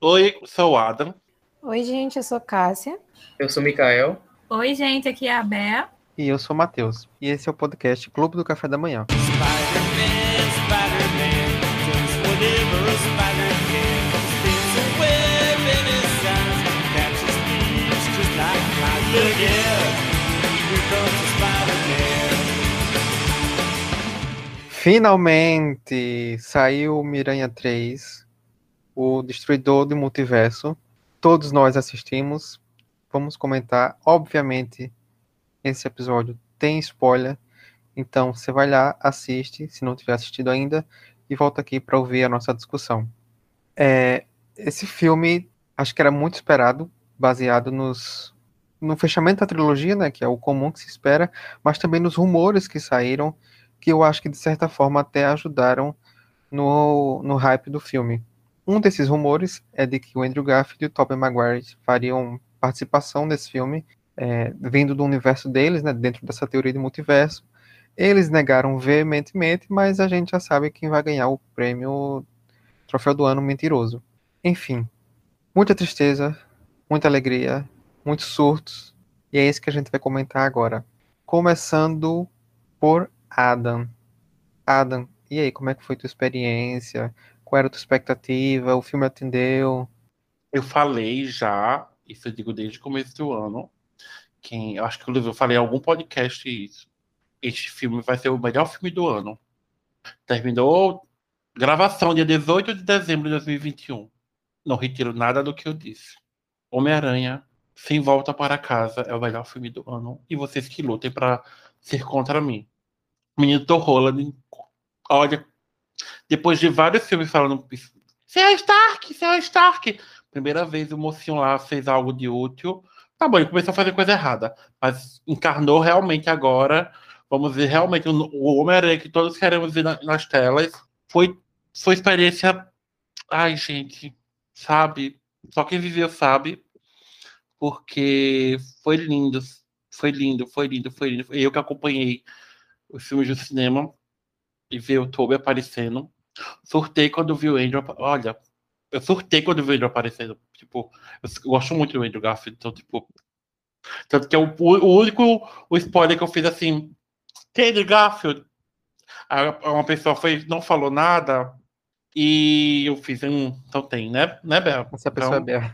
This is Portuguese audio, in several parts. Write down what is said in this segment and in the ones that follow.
Oi, sou o Adam. Oi, gente, eu sou Cássia. Eu sou o Mikael. Oi, gente, aqui é a Bea. E eu sou o Matheus. E esse é o podcast Clube do Café da Manhã. Finalmente saiu o Miranha 3, o Destruidor do Multiverso. Todos nós assistimos. Vamos comentar. Obviamente, esse episódio tem spoiler. Então, você vai lá, assiste, se não tiver assistido ainda, e volta aqui para ouvir a nossa discussão. É, esse filme, acho que era muito esperado, baseado nos, no fechamento da trilogia, né, que é o comum que se espera, mas também nos rumores que saíram, que eu acho que de certa forma até ajudaram no, no hype do filme. Um desses rumores é de que o Andrew Garfield e o Tobey Maguire fariam participação nesse filme, é, vindo do universo deles, né, dentro dessa teoria de multiverso. Eles negaram veementemente, mas a gente já sabe quem vai ganhar o prêmio Troféu do Ano Mentiroso. Enfim, muita tristeza, muita alegria, muitos surtos, e é isso que a gente vai comentar agora. Começando por Adam. Adam, e aí, como é que foi tua experiência? Qual era a tua expectativa? O filme atendeu? Eu falei já, isso eu digo desde o começo do ano. Quem, eu acho que eu falei em algum podcast isso. Este filme vai ser o melhor filme do ano. Terminou gravação dia 18 de dezembro de 2021. Não retiro nada do que eu disse. Homem-Aranha, Sem Volta para Casa, é o melhor filme do ano. E vocês que lutem para ser contra mim. Menino Tom Holland, olha, depois de vários filmes falando você é Stark, você é Stark. Primeira vez o mocinho lá fez algo de útil. Tá bom, ele começou a fazer coisa errada. Mas encarnou realmente agora. Vamos ver realmente o Homem-Aranha que todos queremos ver na, nas telas. Foi, foi experiência. Ai, gente, sabe? Só quem viveu sabe. Porque foi lindo. Foi lindo, foi lindo, foi lindo. Eu que acompanhei os filmes do cinema e ver o Toby aparecendo. Surtei quando vi o Andrew. Olha, eu surtei quando vi o Andrew aparecendo. Tipo, eu gosto muito do Andrew Garfield, então, tipo. Tanto que é o, o único o spoiler que eu fiz assim. Andrew Garfield? Aí uma pessoa foi, não falou nada. E eu fiz um. Então tem, né, né Bel? Essa pessoa então, é Bel.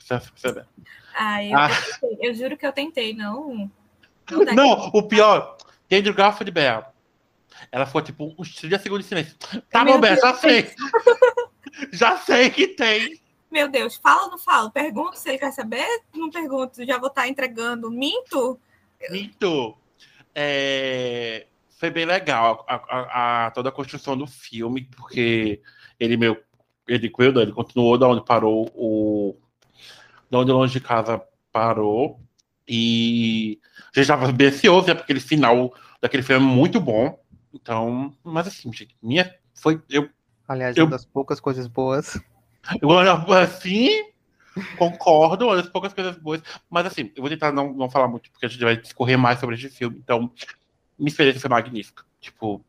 Essa pessoa é Bel. Ah, eu, Ah. tentei, eu juro que eu tentei, não. Não. Não, o pior. Tem Andrew Garfield e Bel. Ela ficou tipo uns 30 segundos de silêncio. Tá Meu bom, Bel, já Deus. sei. já sei que tem. Meu Deus, fala ou não fala? Pergunto se ele quer saber? Não pergunto, já vou estar entregando. Minto? Minto. É, Foi bem legal a, a- a- toda a construção do filme, porque ele meu, ele ele continuou da onde parou o. Da onde longe de casa parou. E a gente estava bem ansioso, né, porque aquele final daquele filme é muito bom. Então, mas assim, gente, minha. Foi. Eu, Aliás, Eu- uma das poucas coisas boas. eu assim. Concordo, uma das poucas coisas boas. Mas assim, eu vou tentar não, não falar muito, porque a gente vai discorrer mais sobre este filme. Então, minha experiência foi magnífica. Tipo,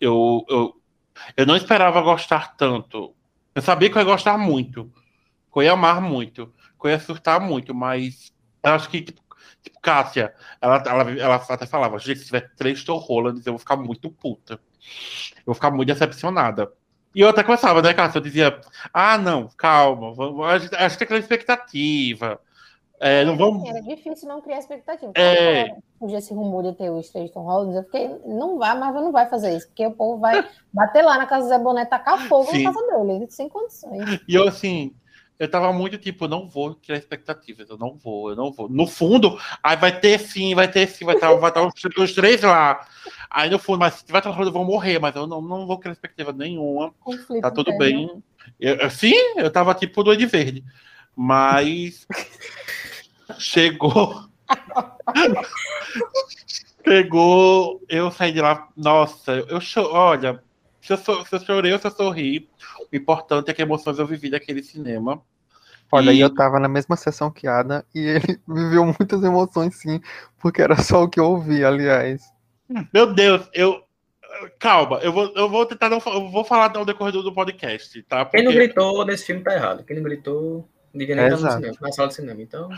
eu, eu, eu não esperava gostar tanto. Eu sabia que eu ia gostar muito. Que eu ia amar muito. Que eu ia surtar muito, mas eu acho que, tipo, Cássia, ela, ela, ela até falava, gente, se tiver três Tom Hollands, eu vou ficar muito puta. Eu vou ficar muito decepcionada. E eu até começava, né, Cássia? Eu dizia, ah, não, calma, vamos, a gente, a gente tem aquela expectativa. É, não vamos. Era difícil não criar expectativa. É. Surgiu esse rumor de ter o Staton Hollands, eu fiquei, não vai, mas não vai fazer isso, porque o povo vai bater lá na casa do Zé Boné, tacar fogo Sim. na casa dele, sem condições. E eu, assim, eu tava muito tipo, não vou criar expectativas, eu não vou, eu não vou. No fundo, aí vai ter sim, vai ter sim, vai estar vai estar os, os três lá. Aí no fundo, mas se tiver coisa, eu vou morrer, mas eu não, não vou criar expectativa nenhuma. Conflito Tá tudo interno. bem. Eu, sim, eu tava tipo do de verde. Mas chegou. chegou, eu saí de lá. Nossa, eu cho- olha, se eu, so- se eu chorei ou se eu sorri, o importante é que emoções eu vivi daquele cinema. Olha, E- eu tava na mesma sessão que Ada e ele viveu muitas emoções sim, porque era só o que eu ouvi, aliás. Meu Deus, eu. calma, eu vou, eu vou tentar não eu vou falar ao decorrer do podcast, tá? Quem não Porque gritou nesse filme tá errado. Quem não gritou, devia nem no Exato. cinema, na sala de cinema. Então,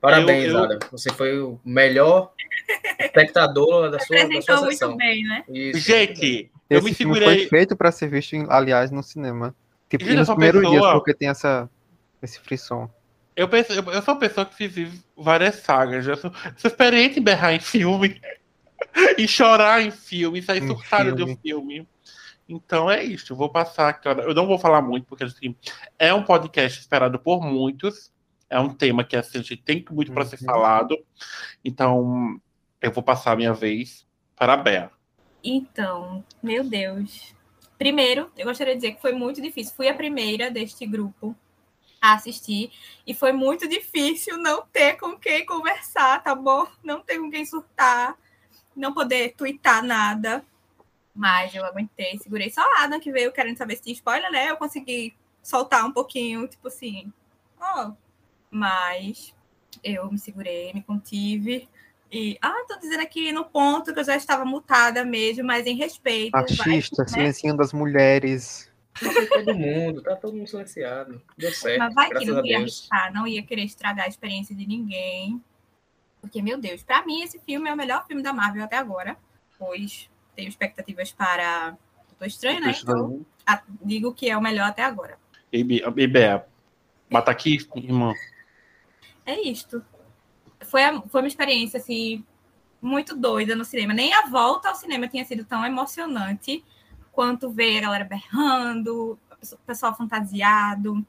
parabéns, Eu- eu- Ada. Você foi o melhor espectador da sua, da sua muito sessão. bem, né? Isso, Gente, eu Esse me filme segurei. foi feito pra ser visto, aliás, no cinema. Tipo, nos primeiros dias, pessoa- porque tem essa, esse frisson. Eu, penso, eu, eu sou uma pessoa que fiz várias sagas. Eu sou, sou experiente em berrar em filme, e chorar em filme, sair Em surtado de um filme. filme. Então é isso. Eu vou passar aqui. Eu não vou falar muito, porque assim, é um podcast esperado por muitos. É um tema que assim, a gente tem muito para ser Uhum. falado. Então, eu vou passar a minha vez para a Bea. Então, meu Deus. Primeiro, eu gostaria de dizer que foi muito difícil. Fui a primeira deste grupo a assistir e foi muito difícil não ter com quem conversar, tá bom? Não ter com quem surtar, não poder twittar nada. Mas eu aguentei, segurei só a Adam que veio querendo saber se tinha spoiler, né? Eu consegui soltar um pouquinho, tipo assim, ó. Mas eu me segurei, me contive. E, ah, tô dizendo aqui no ponto que eu já estava mutada mesmo, mas em respeito. vai, Machista, né? silenciando as mulheres. Não foi todo mundo, tá todo mundo silenciado. Deu certo, Mas vai que não ia arriscar, não ia querer estragar a experiência de ninguém. Porque, meu Deus, pra mim esse filme é o melhor filme da Marvel até agora. Pois tenho expectativas para Doutor Estranho, né? Então, a- digo que é o melhor até agora. E, Be- e Bea, bata aqui, irmã. É isto. Foi, a- foi uma experiência, assim, muito doida no cinema. Nem a volta ao cinema tinha sido tão emocionante quanto ver a galera berrando, o pessoal fantasiado.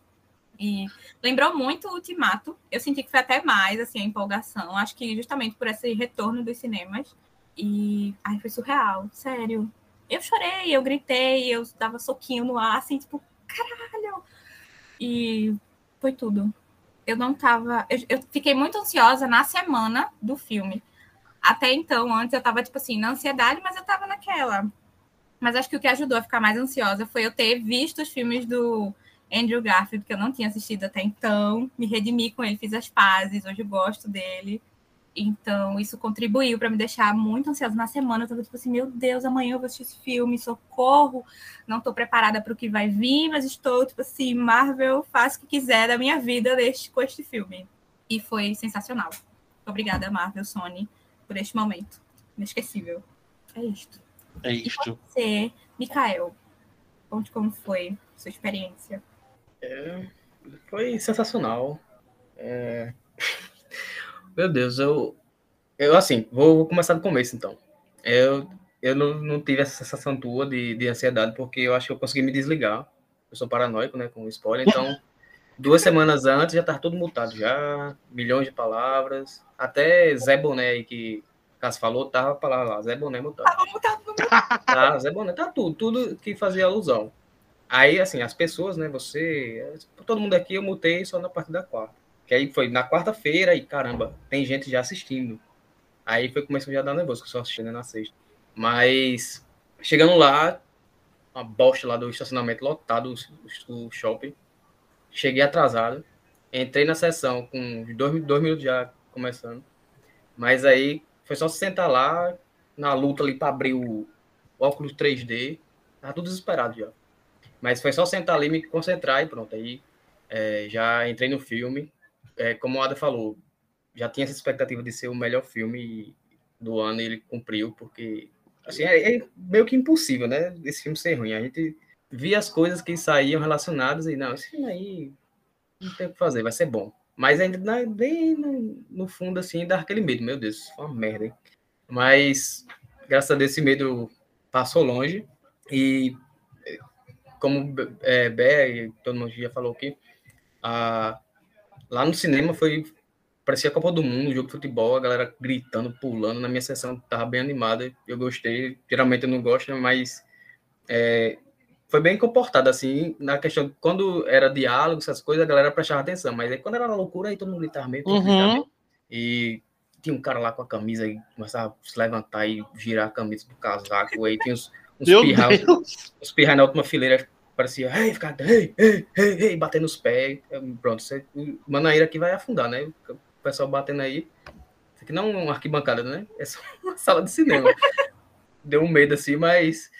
E lembrou muito o Ultimato. Eu senti que foi até mais, assim, a empolgação. Acho que justamente por esse retorno dos cinemas. E, ai, foi surreal, sério. Eu chorei, eu gritei, eu dava soquinho no ar, assim, tipo, caralho! E foi tudo eu não tava. Eu, eu fiquei muito ansiosa na semana do filme. Até então, antes eu tava, tipo assim, na ansiedade, mas eu tava naquela. Mas acho que o que ajudou a ficar mais ansiosa foi eu ter visto os filmes do Andrew Garfield, que eu não tinha assistido até então. Me redimi com ele, fiz as pazes, hoje eu gosto dele. Então, isso contribuiu para me deixar muito ansiosa na semana. Eu tava tipo assim, meu Deus, amanhã eu vou assistir esse filme, socorro. Não estou preparada para o que vai vir, mas estou, tipo assim, Marvel, faz o que quiser da minha vida deste, com este filme. E foi sensacional. Obrigada, Marvel, Sony, por este momento. Inesquecível. É isto. É isto. Você, Mikael, conte como foi sua experiência. É, foi sensacional. É, Meu Deus, eu. Eu, assim, vou, vou começar do começo, então. Eu, eu não, não tive essa sensação tua de, de ansiedade, porque eu acho que eu consegui me desligar. Eu sou paranoico, né, com spoiler, então. Duas semanas antes já tava tudo mutado, já. Milhões de palavras. Até Zé Boné que Cássio falou, tava a palavra lá. Zé Boné mutado no meu Tá, Zé Boné, tá tudo, tudo que fazia alusão. Aí, assim, as pessoas, né, você, todo mundo aqui eu mutei só na parte da quarta. Que aí foi na quarta-feira e, caramba, tem gente já assistindo. Aí foi começou já a dar nervoso, que eu só assisti né, na sexta. Mas, chegando lá, uma bosta lá do estacionamento lotado, o, o shopping. Cheguei atrasado. Entrei na sessão com dois, dois minutos já começando. Mas aí foi só se sentar lá, na luta ali para abrir o, o óculos 3D. Tava tudo desesperado já. Mas foi só sentar ali, me concentrar e pronto. Aí é, já entrei no filme. É, como o Ada falou, já tinha essa expectativa de ser o melhor filme do ano e ele cumpriu, porque assim, é, é meio que impossível, né? Esse filme ser ruim. A gente via as coisas que saíam relacionadas e não, esse filme aí não tem o que fazer, vai ser bom. Mas ainda na- bem no, fundo, assim, dá aquele medo. Meu Deus, foi uma merda, hein? Mas, graças a Deus, esse medo passou longe. E, como é, Bé e todo mundo já falou aqui, a, lá no cinema foi. Parecia a Copa do Mundo, jogo de futebol, a galera gritando, pulando. Na minha sessão tava bem animada, eu gostei. Geralmente eu não gosto, mas é, foi bem comportado, assim, na questão quando era diálogo, essas coisas, a galera prestava atenção. Mas aí quando era loucura, aí todo mundo gritava meio. todo Uhum. gritava meio. E tinha um cara lá com a camisa e começava a se levantar e girar a camisa do casaco. Aí tinha uns, uns Meu pirra- Deus! os pirra na última fileira parecia, ei, ficar, ei, ei, ei, ei, batendo os pés. Pronto, você, o Manaíra aqui vai afundar, né? O pessoal batendo aí. Isso aqui não é uma arquibancada, né? É só uma sala de cinema. Deu um medo assim, mas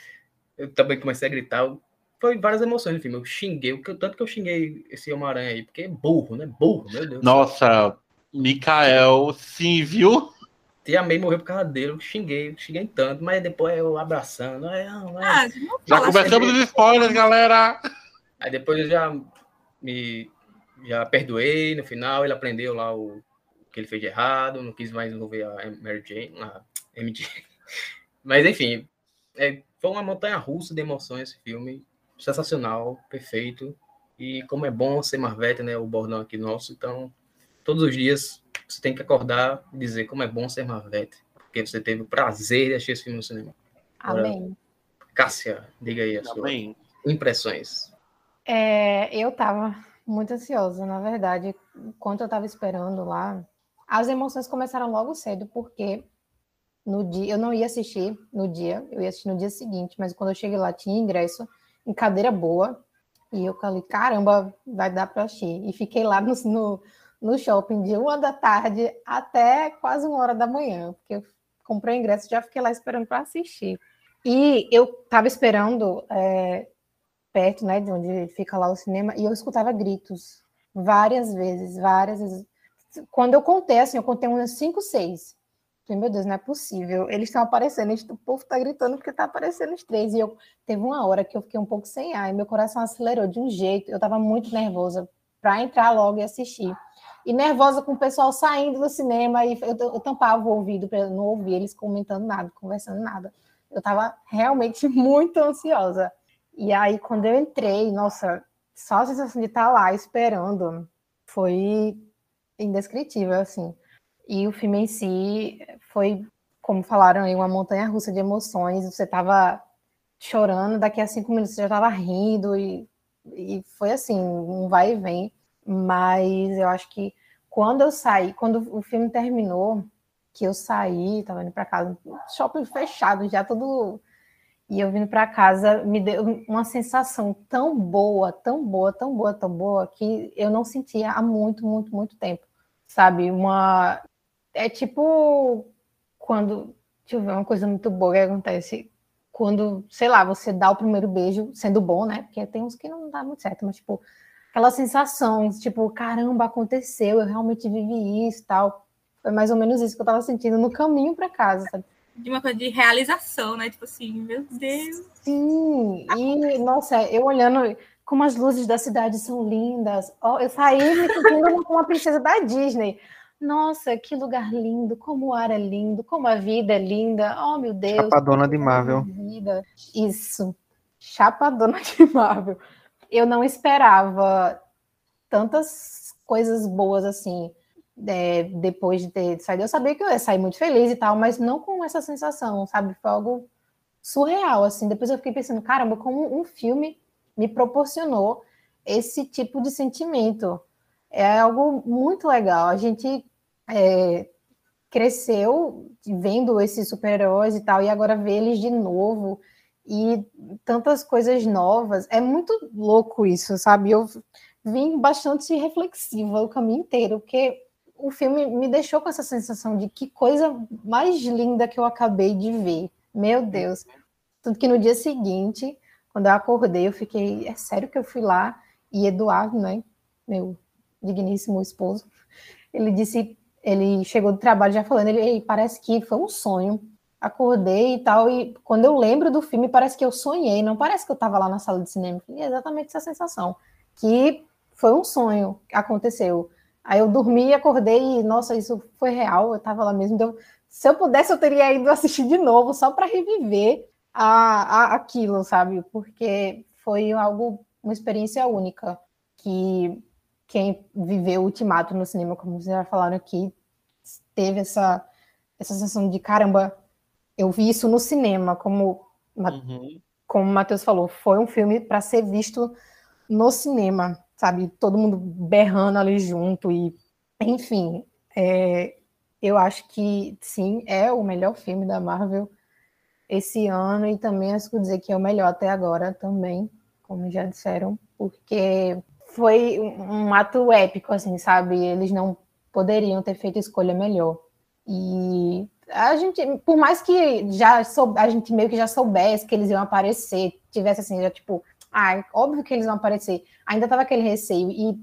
eu também comecei a gritar. Eu- Foi várias emoções no filme. Eu xinguei, o tanto que eu xinguei esse Homem-Aranha aí, porque é burro, né? Burro, meu Deus. Nossa, Mikael, sim, viu? Tia May morreu por causa dele, eu xinguei, xinguei tanto, mas depois eu abraçando. Aí, não, é. Ah, não Já começamos os spoilers, galera. Aí depois eu já me já perdoei no final, ele aprendeu lá o, o que ele fez de errado, não quis mais envolver a Mary Jane, a MJ. Mas enfim, é, foi uma montanha russa de emoções esse filme, sensacional, perfeito. E como é bom ser Marvete, né, o bordão aqui nosso, então todos os dias você tem que acordar e dizer como é bom ser Marvete, porque você teve o prazer de assistir esse filme no cinema. Amém. Cássia, diga aí as suas impressões. É, eu tava muito ansiosa, na verdade. Enquanto eu tava esperando lá, as emoções começaram logo cedo, porque no dia eu não ia assistir no dia, eu ia assistir no dia seguinte, mas quando eu cheguei lá tinha ingresso em cadeira boa, e eu falei, caramba, vai dar para assistir. E fiquei lá no, no, no shopping de uma da tarde até quase uma hora da manhã, porque eu comprei o ingresso e já fiquei lá esperando para assistir. E eu tava esperando é, perto, né, de onde fica lá o cinema, e eu escutava gritos várias vezes, várias vezes. Quando eu contei, assim, eu contei umas cinco, seis. Meu Deus, não é possível. Eles estão aparecendo, o povo tá gritando porque tá aparecendo os três. E eu teve uma hora que eu fiquei um pouco sem ar, e meu coração acelerou de um jeito. Eu tava muito nervosa para entrar logo e assistir. E nervosa com o pessoal saindo do cinema, e eu, eu tampava o ouvido para não ouvir eles comentando nada, conversando nada. Eu tava realmente muito ansiosa. E aí, quando eu entrei, nossa, só a sensação de estar lá esperando foi indescritível, assim. E o filme em si foi, como falaram aí, uma montanha russa de emoções. Você tava chorando, daqui a cinco minutos você já tava rindo, e, e foi assim, um vai e vem. Mas eu acho que quando eu saí, quando o filme terminou, que eu saí, tava indo para casa, shopping fechado, já tudo e eu vindo para casa, me deu uma sensação tão boa, tão boa, tão boa, tão boa, que eu não sentia há muito, muito, muito tempo. Sabe? Uma. É tipo quando. Deixa eu ver uma coisa muito boa que acontece. Quando, sei lá, você dá o primeiro beijo, sendo bom, né? Porque tem uns que não dá muito certo, mas, tipo, aquela sensação, tipo, caramba, aconteceu, eu realmente vivi isso e tal. Foi mais ou menos isso que eu tava sentindo no caminho para casa, sabe? De uma coisa de realização, né? Tipo assim, meu Deus. Sim, e nossa, eu olhando como as luzes da cidade são lindas. Ó, eu saí me sentindo como uma princesa da Disney. Nossa, que lugar lindo, como o ar é lindo, como a vida é linda. Oh, meu Deus. Chapadona de como Marvel. Vida. Isso, chapadona de Marvel. Eu não esperava tantas coisas boas assim é, depois de ter saído. Eu sabia que eu ia sair muito feliz e tal, mas não com essa sensação, sabe? Foi algo surreal, assim. Depois eu fiquei pensando, caramba, como um filme me proporcionou esse tipo de sentimento. É algo muito legal. A gente é, cresceu vendo esses super-heróis e tal, e agora ver eles de novo e tantas coisas novas. É muito louco isso, sabe? Eu vim bastante reflexiva o caminho inteiro, porque o filme me deixou com essa sensação de que coisa mais linda que eu acabei de ver. Meu Deus. Tanto que no dia seguinte, quando eu acordei, eu fiquei, é sério que eu fui lá? E Eduardo, né, meu digníssimo esposo, ele disse, ele chegou do trabalho já falando, ele, parece que foi um sonho. Acordei e tal, e quando eu lembro do filme, parece que eu sonhei, não parece que eu estava lá na sala de cinema. E é exatamente essa sensação, que foi um sonho aconteceu. Aí eu dormi acordei e, nossa, isso foi real, eu estava lá mesmo. Então, se eu pudesse, eu teria ido assistir de novo, só para reviver a, a, aquilo, sabe? Porque foi algo, uma experiência única, que quem viveu o Ultimato no cinema, como vocês já falaram aqui, teve essa, essa sensação de, caramba, eu vi isso no cinema, como, Uhum. como o Matheus falou, foi um filme para ser visto no cinema, sabe? Todo mundo berrando ali junto e, enfim, é, eu acho que sim, é o melhor filme da Marvel esse ano e também acho que dizer que é o melhor até agora também, como já disseram, porque foi um, ato épico, assim, sabe? Eles não poderiam ter feito escolha melhor. E a gente, por mais que já sou, a gente meio que já soubesse que eles iam aparecer, tivesse assim, já tipo, ah, óbvio que eles vão aparecer, ainda tava aquele receio, e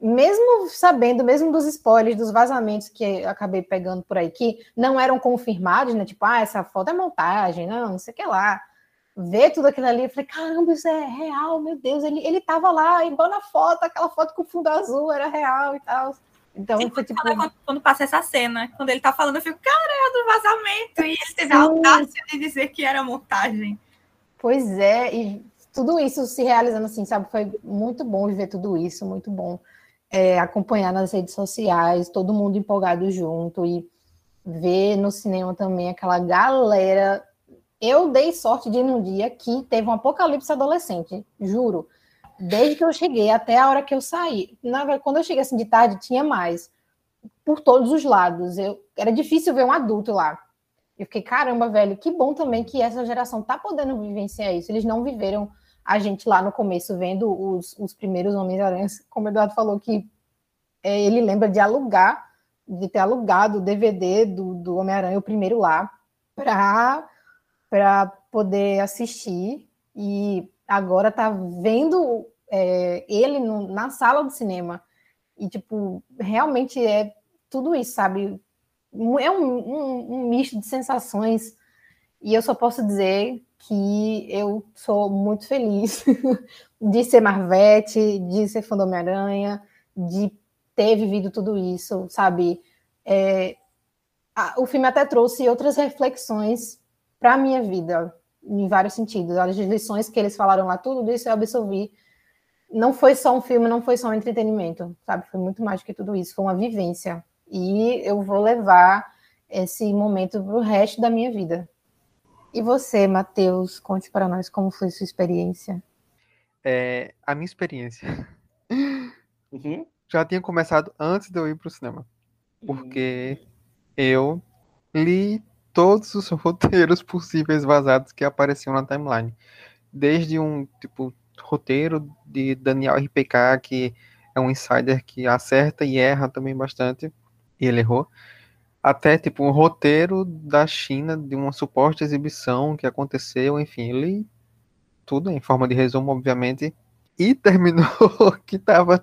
mesmo sabendo, mesmo dos spoilers, dos vazamentos que acabei pegando por aí, que não eram confirmados, né? Tipo, ah, essa foto é montagem, não, não sei o que lá. Ver tudo aquilo ali, eu falei, caramba, isso é real, meu Deus, ele, ele tava lá, igual na foto, aquela foto com o fundo azul era real e tal. Então, Sim, foi tipo. quando, quando passa essa cena, quando ele tá falando, eu fico, cara, é do vazamento. E ele teve a audácia de dizer que era montagem. Pois é, e tudo isso se realizando assim, sabe? Foi muito bom ver tudo isso, muito bom é, acompanhar nas redes sociais, todo mundo empolgado junto e ver no cinema também aquela galera. Eu dei sorte de ir num dia que teve um apocalipse adolescente, juro. Desde que eu cheguei até a hora que eu saí. Na quando eu cheguei assim de tarde, tinha mais. Por todos os lados. Eu, era difícil ver um adulto lá. Eu fiquei, caramba, velho, que bom também que essa geração tá podendo vivenciar isso. Eles não viveram a gente lá no começo vendo os, os primeiros Homens-Aranhas, como o Eduardo falou, que é, ele lembra de alugar, de ter alugado o DVD do, do Homem-Aranha, o primeiro lá, para poder assistir, e agora tá vendo é, ele no, na sala do cinema, e, tipo, realmente é tudo isso, sabe? É um, um, um misto de sensações, e eu só posso dizer que eu sou muito feliz de ser Marvete, de ser fã do Homem-Aranha, de ter vivido tudo isso, sabe? É, a, o filme até trouxe outras reflexões para a minha vida, em vários sentidos. As lições que eles falaram lá, tudo isso eu absorvi. Não foi só um filme, não foi só um entretenimento, sabe? Foi muito mais do que tudo isso, foi uma vivência. E eu vou levar esse momento para o resto da minha vida. E você, Matheus, conte para nós como foi sua experiência. É, a minha experiência Uhum. já tinha começado antes de eu ir pro cinema. Porque eu li todos os roteiros possíveis vazados que apareciam na timeline. Desde um, tipo, roteiro de Daniel RPK, que é um insider que acerta e erra também bastante, e ele errou, até, tipo, um roteiro da China de uma suposta exibição que aconteceu, enfim, eu li tudo em forma de resumo, obviamente, e terminou que tava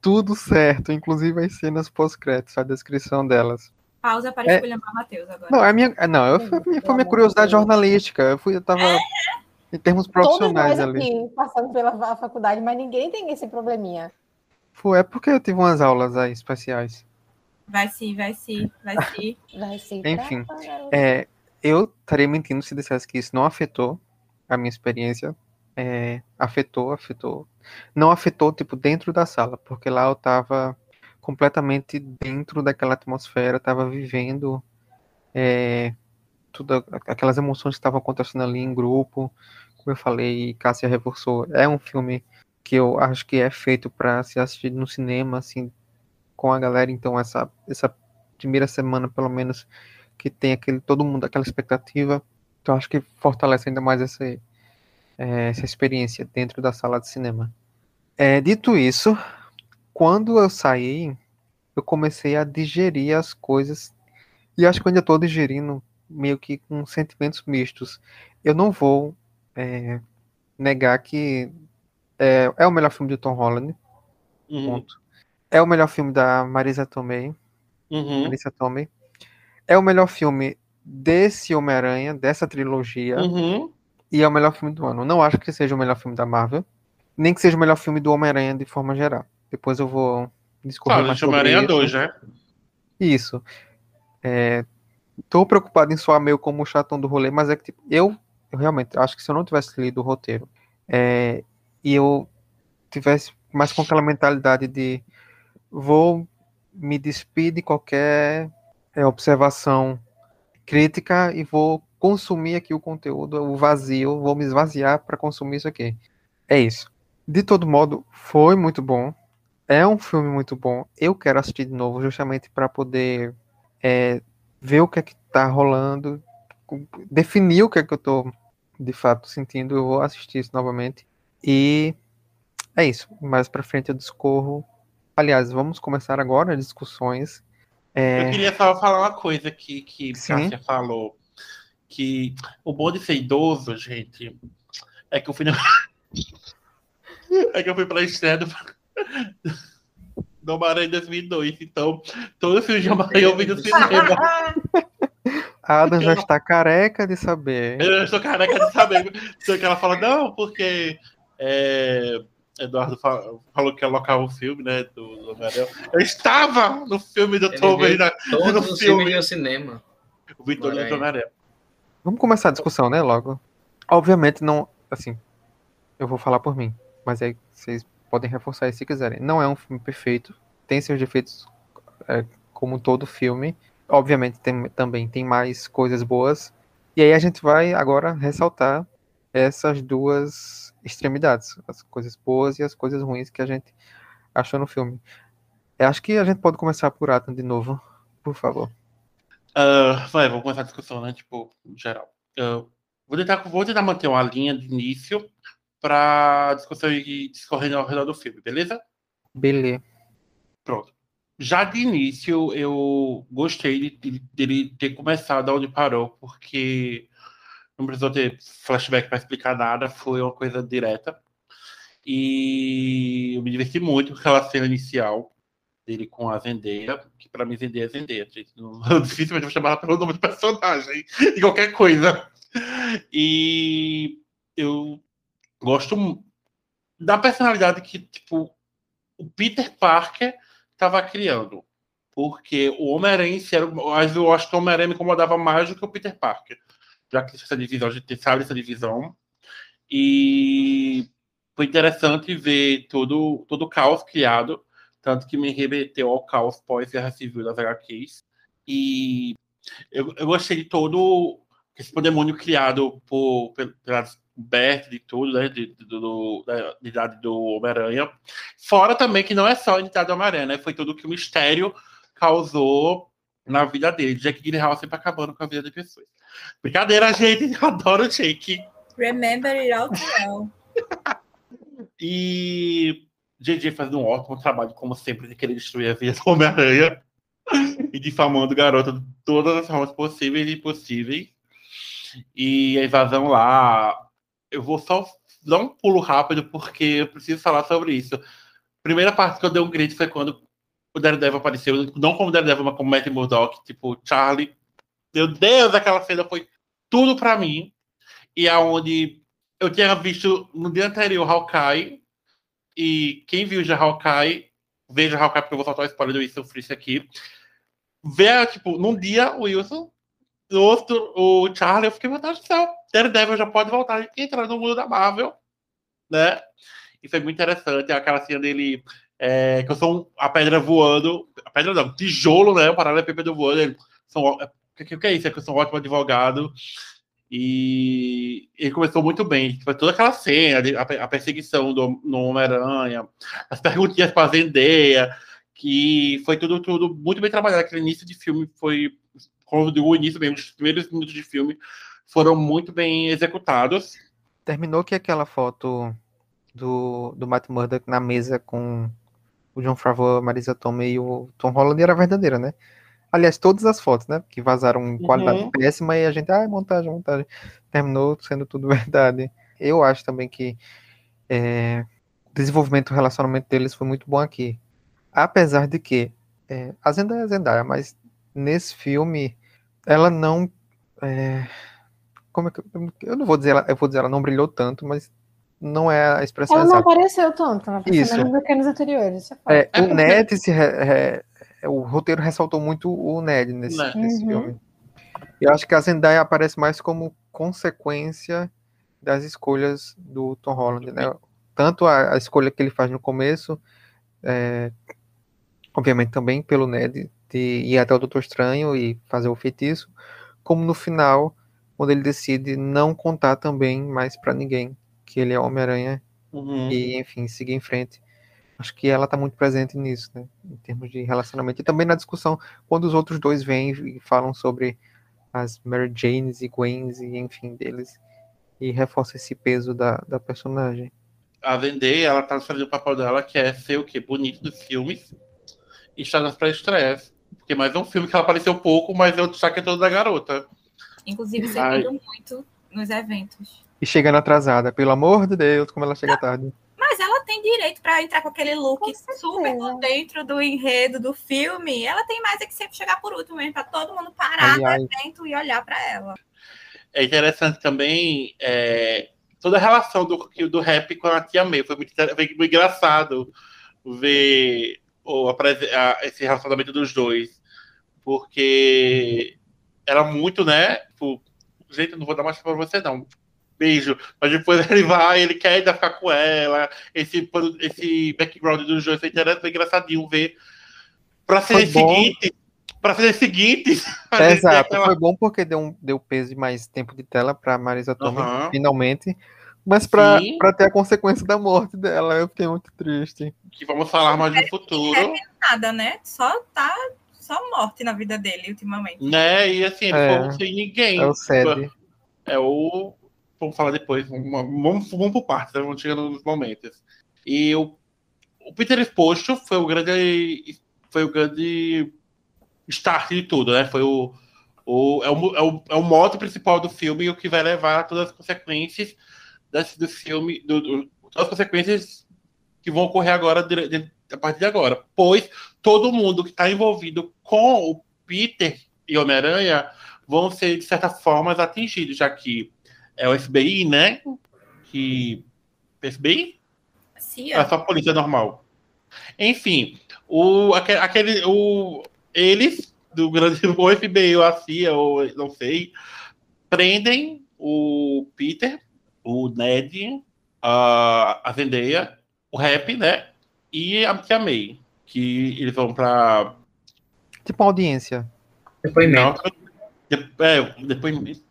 tudo certo, inclusive as cenas pós-créditos, a descrição delas. Pausa para É. escolher Matheus agora. Não, é minha, é, não, eu, foi, minha- foi minha curiosidade jornalística. Eu fui, eu tava em termos Todos profissionais nós ali. aqui passando pela fa- faculdade, mas ninguém tem esse probleminha. Foi, é porque eu tive umas aulas aí especiais. Vai sim, vai sim, vai sim. Vai ser Enfim, É, eu estaria mentindo se dissesse que isso não afetou a minha experiência. É, afetou, afetou. Não afetou, tipo, dentro da sala, porque lá eu tava completamente dentro daquela atmosfera, tava vivendo é, tudo, aquelas emoções que estavam acontecendo ali em grupo. Como eu falei, Cássia reforçou, é um filme que eu acho que é feito para se assistir no cinema, assim, com a galera. Então, essa, essa primeira semana, pelo menos, que tem aquele todo mundo aquela expectativa. Então acho que fortalece ainda mais essa, eh, essa experiência dentro da sala de cinema. É, dito isso, quando eu saí, eu comecei a digerir as coisas e acho que eu ainda estou digerindo meio que com sentimentos mistos. Eu não vou eh, negar que é, é o melhor filme de Tom Holland, Uhum. ponto. É o melhor filme da Marisa Tomei, Uhum. Marisa Tomei. É o melhor filme desse Homem-Aranha, dessa trilogia, Uhum. e é o melhor filme do ano. Não acho que seja o melhor filme da Marvel, nem que seja o melhor filme do Homem-Aranha de forma geral. Depois eu vou discorrer Claro, mais sobre isso. 2, né? Isso. É, tô preocupado em soar meio como o chatão do rolê, mas é que tipo, eu, eu realmente acho que se eu não tivesse lido o roteiro é, e eu tivesse mais com aquela mentalidade de vou me despir de qualquer é, observação crítica e vou consumir aqui o conteúdo, o vazio, vou me esvaziar para consumir isso aqui. É isso. De todo modo, foi muito bom. É um filme muito bom. Eu quero assistir de novo, justamente para poder é, ver o que é que tá rolando, definir o que é que eu tô de fato sentindo. Eu vou assistir isso novamente. E é isso. Mais para frente eu discorro. Aliás, vamos começar agora as discussões É, Eu queria só falar uma coisa que, que. Cássia falou. Que o bom de ser idoso, gente, é que eu fui na... É que eu fui pra estreia do... do Homem-Aranha em 2002. Então, todo filme de eu vi no cinema. a Adam já está careca de saber. Eu estou careca de saber. Só que ela fala, não, porque é, Eduardo fa- falou que ia alocar o filme, né? Do, do. Eu estava no filme do Tom Holland, Todos no filme. no cinema. o Vitor do. Vamos começar a discussão, né? Logo. Obviamente, não. Assim, eu vou falar por mim, mas aí vocês podem reforçar isso se quiserem. Não é um filme perfeito, tem seus defeitos, é, como todo filme. Obviamente, tem, também tem mais coisas boas. E aí a gente vai agora ressaltar essas duas extremidades, as coisas boas e as coisas ruins que a gente achou no filme. Eu acho que a gente pode começar por Atom de novo, por favor. Ah, vai, vamos começar a discussão, né? Tipo, geral. Ah, vou, tentar, vou tentar manter uma linha de início para discussão e discorrendo ao redor do filme, beleza? Beleza. Pronto. Já de início, eu gostei de- de- dele ter começado onde parou, porque não precisou ter flashback para explicar nada, foi uma coisa direta. E eu me diverti muito com aquela cena inicial dele com a Zendaya, que para mim Zendaya é Zendaya, gente. Não, dificilmente vou chamar ela pelo nome do personagem, de qualquer coisa. E eu gosto da personalidade que, tipo, o Peter Parker estava criando. Porque o Homem-Aranha, mas eu acho que o Homem-Aranha me incomodava mais do que o Peter Parker. Já que essa divisão, a gente sabe dessa divisão. E foi interessante ver todo, todo o caos criado, tanto que me remeteu ao caos pós-guerra civil das HQs. E eu, eu gostei de todo esse pandemônio criado por, pel- pelas Bert e tudo, né? De, de- do, da idade do Homem-Aranha. Fora também que não é só a identidade do Homem-Aranha, né? Foi tudo que o mistério causou na vida dele. Jack Gyllenhaal sempre acabando com a vida das pessoas. Brincadeira, gente. Eu adoro o Jake. Remember it all well. E JJ fazendo um ótimo trabalho, como sempre, de querer destruir a vida do Homem-Aranha e difamando o garoto de todas as formas possíveis e impossíveis. E a invasão lá. Eu vou só dar um pulo rápido, porque eu preciso falar sobre isso. Primeira parte que eu dei um grito foi quando o Daredevil apareceu, não como Daredevil, mas como Matt Murdock, tipo, Charlie. Meu Deus, aquela cena foi tudo pra mim. E aonde eu tinha visto no dia anterior Hawkeye, e quem viu já Hawkeye, veja Hawkeye, porque eu vou soltar o spoiler do Wilson Frisch aqui. Vê, tipo, num dia o Wilson, no outro o Charlie, eu fiquei, meu Deus do céu, Daredevil já pode voltar entrar no mundo da Marvel, né? E foi muito interessante, aquela cena dele, é, que eu sou a pedra voando, a pedra não, tijolo, né? O paralelepípedo voando, ele, são, ó- o que, que é isso? É que eu sou um ótimo advogado, e ele começou muito bem. Foi toda aquela cena, a, pe- a perseguição do no Homem-Aranha, as perguntinhas para a Zendaya, que foi tudo, tudo muito bem trabalhado. Aquele início de filme foi, como eu digo, o início mesmo, os primeiros minutos de filme foram muito bem executados. Terminou que aquela foto do, do Matt Murdock na mesa com o John Favreau, a Marisa Tomei e o Tom Holland era verdadeira, né? Aliás, todas as fotos, né? Que vazaram em qualidade Uhum. péssima e a gente, ah, montagem, montagem. Terminou sendo tudo verdade. Eu acho também que é, o desenvolvimento do relacionamento deles foi muito bom aqui. Apesar de que é, a Zendaya é a Zendaya, mas nesse filme ela não. é, como é que eu, não vou dizer ela, eu vou dizer ela não brilhou tanto, mas não é a expressão Ela não exata. apareceu tanto na Isso. personagem do que nos anteriores. Isso é. É, É o porque- Ned se re- re- o roteiro ressaltou muito o Ned nesse, Ned. nesse Uhum. filme. Eu acho que a Zendaya aparece mais como consequência das escolhas do Tom Holland, né? Tanto a, a escolha que ele faz no começo, é, obviamente também pelo Ned de ir até o Doutor Estranho e fazer o feitiço, como no final, quando ele decide não contar também mais pra ninguém que ele é Homem-Aranha Uhum. e, enfim, seguir em frente. Acho que ela está muito presente nisso, né? Em termos de relacionamento. E também na discussão, quando os outros dois vêm e falam sobre as Mary Janes e Gwens, e enfim, deles. E reforça esse peso da, da personagem. A Zendaya, ela tá fazendo o papel dela, que é ser o quê? Bonito dos filmes e estar nas pré-estreias. Porque mais um filme que ela apareceu pouco, mas é o destaque todo da garota. Inclusive, Ai. servindo muito nos eventos. E chegando atrasada, pelo amor de Deus, como ela chega tarde. Mas ela tem direito para entrar com aquele look Com super por dentro do enredo do filme. Ela tem mais é que sempre chegar por último mesmo, para todo mundo parar Aliás. no evento e olhar para ela. É interessante também é, toda a relação do, do rap com a Tia May. Foi muito, foi muito engraçado ver o, a- esse relacionamento dos dois. Porque era muito, né? Tipo, gente, eu não vou dar mais pra você, não. Beijo. Mas depois ele vai, ele quer ainda ficar com ela. Esse, esse background dos dois foi interessante, foi engraçadinho ver. Pra ser Foi bom. seguinte. Pra ser seguinte. tem Exato, aquela- foi bom porque deu, um, deu peso e mais tempo de tela pra Marisa Tomei, Aham. finalmente. Mas pra, Sim. pra ter a consequência da morte dela, eu fiquei muito triste. que vamos falar mais no futuro, Nada, né? Só tá só morte na vida dele ultimamente. né? E assim, ele É. ficou sem ninguém. É o Sede. É o. Vamos falar depois. Vamos, vamos, vamos por partes, né? vamos chegando nos momentos. E o, o Peter Exposto foi o grande. Foi o grande start de tudo, né? Foi o. o, é, o, é, o, é o modo principal do filme e o que vai levar a todas as consequências desse, do filme. Do, do- todas as consequências que vão ocorrer agora dire- de- a partir de agora. Pois todo mundo que está envolvido com o Peter e Homem-Aranha vão ser, de certa forma, atingidos, já que é o FBI, né? Que. FBI? Cia. É só polícia normal. Enfim, o, aque- aquele, o, eles, do grande o FBI ou a CIA, ou não sei, prendem o Peter, o Ned, a, a Zendaya, o Rap, né? E a Tia May. Que eles vão pra. Tipo uma audiência. Depoimento. De, é, depoimento.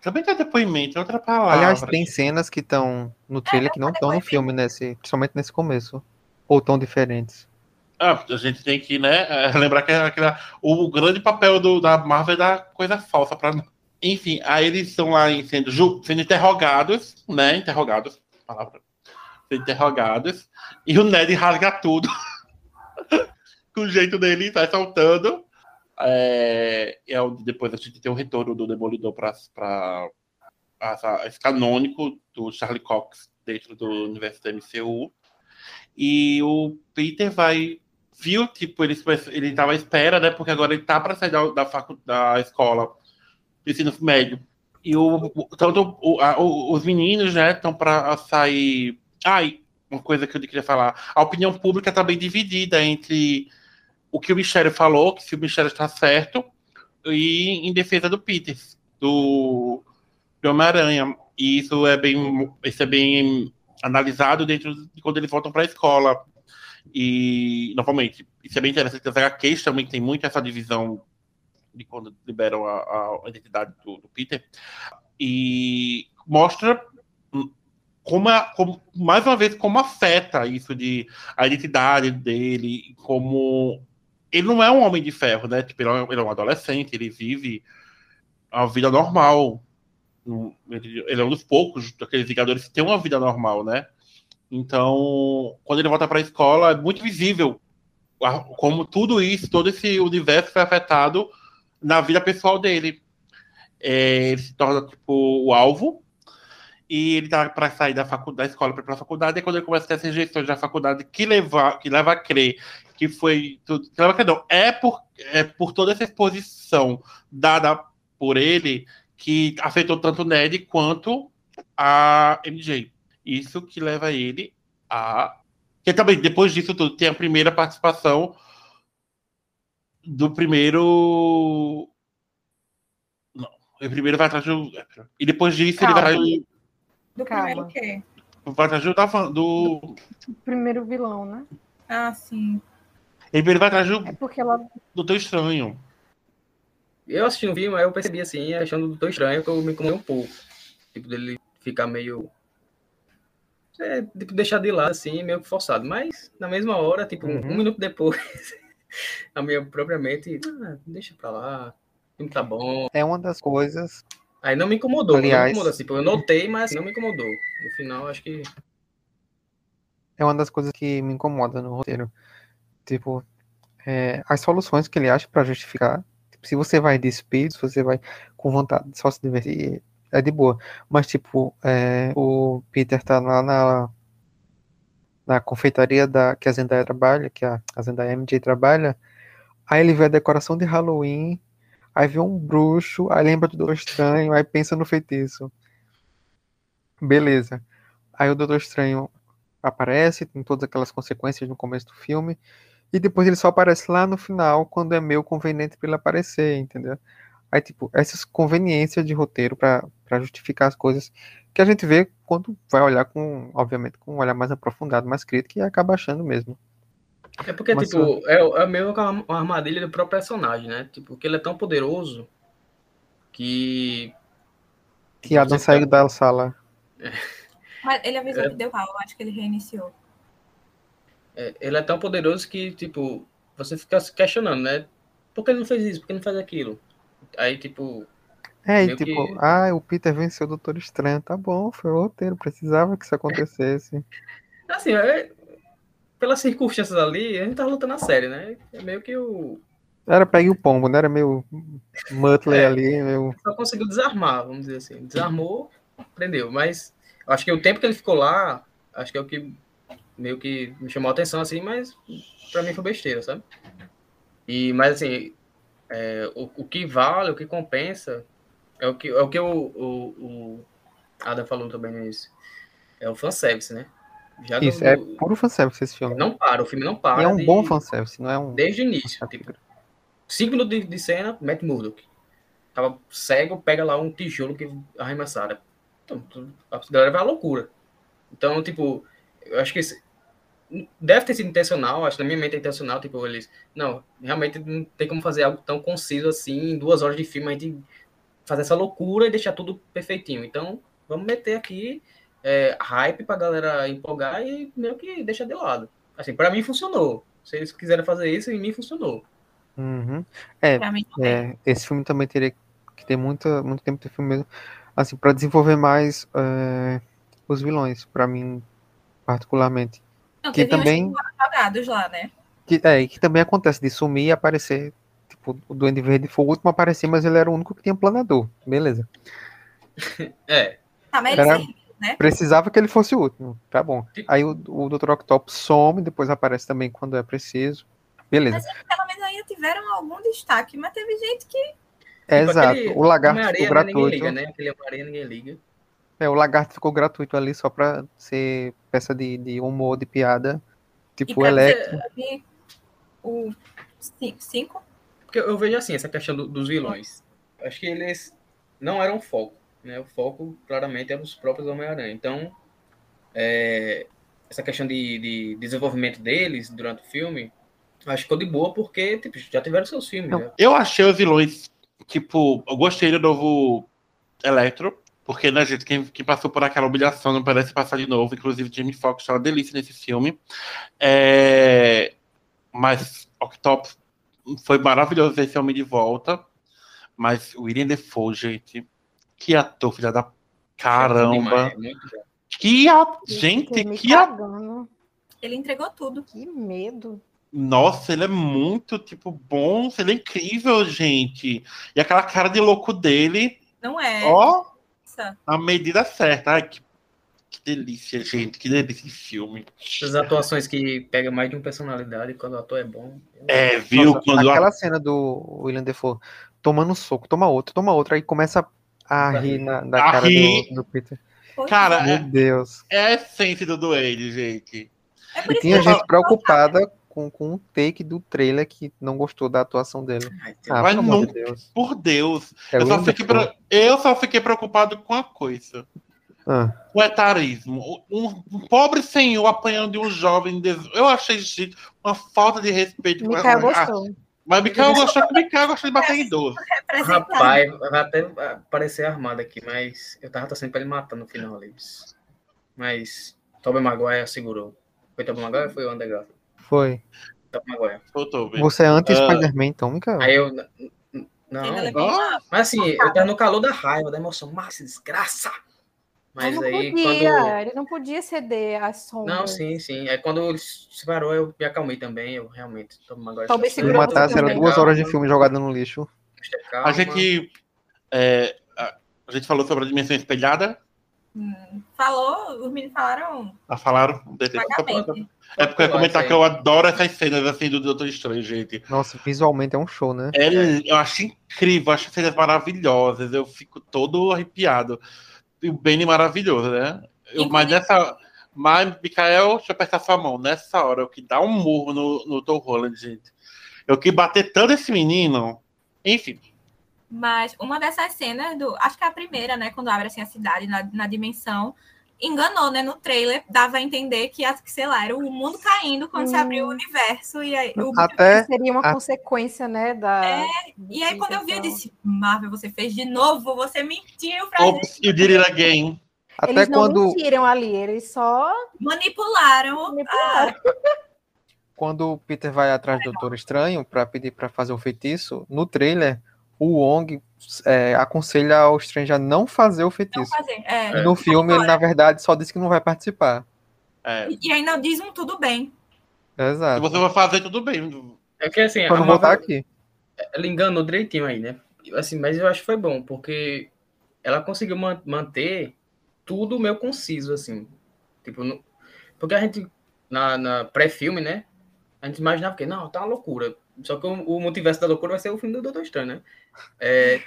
Também tem depoimento, é outra palavra. Aliás, tem cenas que estão no trailer que não estão no filme, nesse, principalmente nesse começo. Ou tão diferentes. Ah, a gente tem que, né, é, lembrar que aquela, o grande papel do, da Marvel é dar coisa falsa para Enfim, aí eles estão lá sendo, ju- sendo interrogados, né? Interrogados, palavra. Interrogados. E o Ned rasga tudo. Com o jeito dele, sai soltando. É, é onde depois a gente tem o retorno do Demolidor para esse canônico do Charlie Cox dentro do universo da MCU. E o Peter vai. Viu, tipo, ele, ele tava à espera, né? Porque agora ele tá para sair da, da, da escola de ensino médio. E o, tanto o- a- os meninos, né, estão para sair. Ai, uma coisa que eu queria falar. A opinião pública está bem dividida entre o que o Michele falou, que se o Michele está certo, e em defesa do Peter, do, do Homem-Aranha. E isso é bem, isso é bem analisado dentro de quando eles voltam para a escola. E, novamente, isso é bem interessante. As HQs também tem muito essa divisão de quando liberam a, a identidade do, do Peter. E mostra como, a- como- mais uma vez, como afeta isso de a identidade dele, como ele não é um homem de ferro, né? Tipo, ele é ele é um adolescente, ele vive a vida normal. Ele, é um dos poucos daqueles Vingadores que tem uma vida normal, né? Então, quando ele volta para a escola, é muito visível como tudo isso, todo esse universo foi afetado na vida pessoal dele. É, ele se torna tipo o alvo e ele tá para sair da, da escola para ir para a faculdade. E quando ele começa a ter as rejeições da faculdade que leva, que leva a crer que foi tudo, que leva a crer, não, é por, é por toda essa exposição dada por ele que afetou tanto o Ned quanto a MJ. Isso que leva ele a. Que também, depois disso tudo, tem a primeira participação do primeiro. Não, o primeiro vai atrás do. E depois disso Calma. ele vai, Do Calma. primeiro o quê? vai atrás do, da- do. O primeiro vilão, né? Ah, sim. Ele primeiro vai atrás do É porque ela. Doutor Estranho. Eu assisti um filme, aí eu percebi assim, achando o Doutor Estranho, que eu me incomodei um pouco. Tipo, dele ficar meio. É, tipo, deixar de lado, assim, meio que forçado. Mas, na mesma hora, tipo, um- Uhum. um minuto depois, a minha própria mente, ah, deixa pra lá, o filme tá bom. É uma das coisas. Aí não me incomodou, não Aliás- me incomodou, assim, eu notei, mas não me incomodou. No final, acho que É uma das coisas que me incomoda no roteiro. Tipo, é, as soluções que ele acha para justificar. Tipo, se você vai de speed, se você vai com vontade de só se divertir, é de boa. Mas, tipo, é, o Peter tá lá na, na confeitaria da, que a Zendaya trabalha, que a, a Zendaya MJ trabalha, aí ele vê a decoração de Halloween, aí vê um bruxo, aí lembra do Doutor Estranho, aí pensa no feitiço. Beleza. Aí o Doutor Estranho aparece, tem todas aquelas consequências no começo do filme, e depois ele só aparece lá no final, quando é meio conveniente pra ele aparecer, entendeu? Aí, tipo, essas conveniências de roteiro pra justificar as coisas que a gente vê quando vai olhar com, obviamente, com um olhar mais aprofundado, mais crítico, e acaba achando mesmo. É porque, Mas, tipo, é, é meio que uma armadilha do próprio personagem, né? Tipo, que ele é tão poderoso que. Que Adam Você saiu tá- da sala. Mas ele avisou É. que deu pau, acho que ele reiniciou. é, ele é tão poderoso que, tipo, você fica se questionando, né? Por que ele não fez isso? Por que ele não faz aquilo? Aí, tipo, É, e tipo, que- ah, o Peter venceu o Doutor Estranho. Tá bom, foi o roteiro, precisava que isso acontecesse. assim, é, pelas circunstâncias ali, a gente tá lutando a série, né? É meio que o. Era pegue o pombo, né? Era meio Muttley É. ali, meio. Só conseguiu desarmar, vamos dizer assim. Desarmou, prendeu. Mas acho que o tempo que ele ficou lá, acho que é o que meio que me chamou a atenção, assim, mas pra mim foi besteira, sabe? E, mas assim, é, o, o que vale, o que compensa, é o que, é o, que o, o, o Adam falou também no início. É o fanservice, né? Já Isso, é puro fanservice esse filme. não para, o filme não para. E é um de- bom fanservice, não é um. Desde o início. Tipo, cinco minutos de, de cena, Matt Murdock. Tava cego, pega lá um tijolo que arremessaram. Então, a galera vai à loucura. Então, tipo, eu acho que esse- deve ter sido intencional, acho que na minha mente é intencional, tipo, eles, não, realmente não tem como fazer algo tão conciso assim, em duas horas de filme, a gente fazer essa loucura e deixar tudo perfeitinho. Então, vamos meter aqui é, hype pra galera empolgar e meio que deixar de lado. Assim, pra mim funcionou. Se eles quiserem fazer isso, em mim funcionou. Uhum. É, Pra mim, é, esse filme também teria que ter muita, muito tempo de filme mesmo, assim, para desenvolver mais é, os vilões, pra mim, particularmente. Não, que também- jogados lá, né? Que, é, e que também acontece de sumir e aparecer. Tipo, o Duende Verde foi o último a aparecer, mas ele era o único que tinha planador. Beleza. É, Tá, mas ele Serviu. Precisava que ele fosse o último. Tá bom. Aí o, o Dr. Octopus some, depois aparece também quando é preciso. Beleza. Mas pelo menos ainda tiveram algum destaque, mas teve gente que. É, tipo, exato. aquele O lagarto Homem-Aranha, ficou né, ninguém gratuito. liga, né? Aquele Homem-Aranha ninguém liga. É, o lagarto ficou gratuito ali só pra ser peça de, de humor, de piada. Tipo, o pra Electro. você, o ci- cinco? Porque eu vejo assim, essa questão do- dos vilões. Acho que eles não eram foco. Né? O foco, claramente, eram os próprios Homem-Aranha. Então, é, essa questão de, de desenvolvimento deles durante o filme, acho que ficou de boa porque tipo, já tiveram seus filmes. Não. né? Eu achei os vilões, tipo, eu gostei do novo Electro, porque, né, gente, quem, quem passou por aquela humilhação não parece passar de novo. Inclusive, Jamie Foxx tá uma delícia nesse filme. É, Mas Octopus foi maravilhoso ver esse homem de volta. Mas o William Defoe, gente, que ator, filha da caramba. Bom. Que a... Gente, que a... Ele entregou tudo. Que medo. Nossa, ele é muito, tipo, bom. Ele é incrível, gente. E aquela cara de louco dele, Não é? ó, Nossa. a medida certa. Ai, que, que delícia, gente. Que delícia de filme. Essas atuações que pegam mais de uma personalidade quando o ator é bom. É, viu? Nossa, Quando a- aquela cena do William Defoe tomando um soco, toma outro, toma outro, aí começa a rir na, da A cara rir. do, do Peter. Cara, Meu é, Deus. é a essência do duende, gente. é E tinha que gente preocupada com, com um take do trailer que não gostou da atuação dele. Ai, Ah, Mas não- de Deus. Por Deus. É eu, só fiquei eu só fiquei preocupado com a coisa. Ah, O etarismo. Um, um pobre senhor apanhando de um jovem. des- Eu achei, gente, uma falta de respeito. com Mikael a- gostou. Mas Mikael gostou que Mikael gostou de bater em idoso. Rapaz, vai até parecer armado aqui, mas eu tava torcendo pra ele matar no final ali. Mas Tobey Maguire segurou. Foi Tobey Maguire ou foi o Garfield? foi. Tobey Maguire. Faltou, bem. Você é Ah. anti-Spider-Man, então, Mikael? Aí eu... Não, mas assim, eu tava no calor da raiva, da emoção. Márcia, desgraça! Mas não aí podia, quando. ele não podia ceder às sombras. Não, sim, sim. Aí quando ele se parou, eu me acalmei também. Eu realmente. Toma agora Talvez Se matasse, era também. duas horas de filme jogado no lixo. A gente. é, a, a gente falou sobre a dimensão espelhada. Falou, os meninos falaram A falaram? Vagamente. É porque eu ia comentar que eu adoro essas cenas assim do Doutor Estranho, gente. Nossa, visualmente é um show, né? É, eu acho incrível, acho cenas maravilhosas. Eu fico todo arrepiado. O Benny maravilhoso, né? Eu, mas nessa. Mas, Mikael, deixa eu apertar sua mão. Nessa hora, eu que dar um murro no, no Tom Holland, gente. Eu que bater tanto esse menino. Enfim. Mas uma dessas cenas, do, acho que é a primeira, né? Quando abre assim, a cidade na, na dimensão, enganou, né? No trailer, dava a entender que, sei lá, era o mundo caindo quando se Hum. abriu o universo. E aí, o- Até Seria uma a- consequência, né, da... É, e aí quando eu vi, eu disse, Marvel, você fez de novo, você mentiu pra gente. Ops, you did it again. Até Eles não quando, mentiram ali, eles só Manipularam. manipularam. quando o Peter vai atrás do Doutor Estranho pra pedir pra fazer o feitiço, no trailer, o Wong é, aconselha ao Strange a não fazer o Não feitiço. fazer. É. E no filme, ele, na verdade, só disse que não vai participar. É. E ainda diz um tudo bem. Se Exato. você vai fazer, tudo bem. É que assim, a Quando voltar aqui. ela enganou direitinho aí, né? Assim, mas eu acho que foi bom, porque ela conseguiu man- manter tudo meio conciso, assim. Tipo, no- porque a gente, na, na pré-filme, né? A gente imaginava que, não, tá uma loucura. Só que o, o multiverso da loucura vai ser o filme do Doutor Estranho, né? É,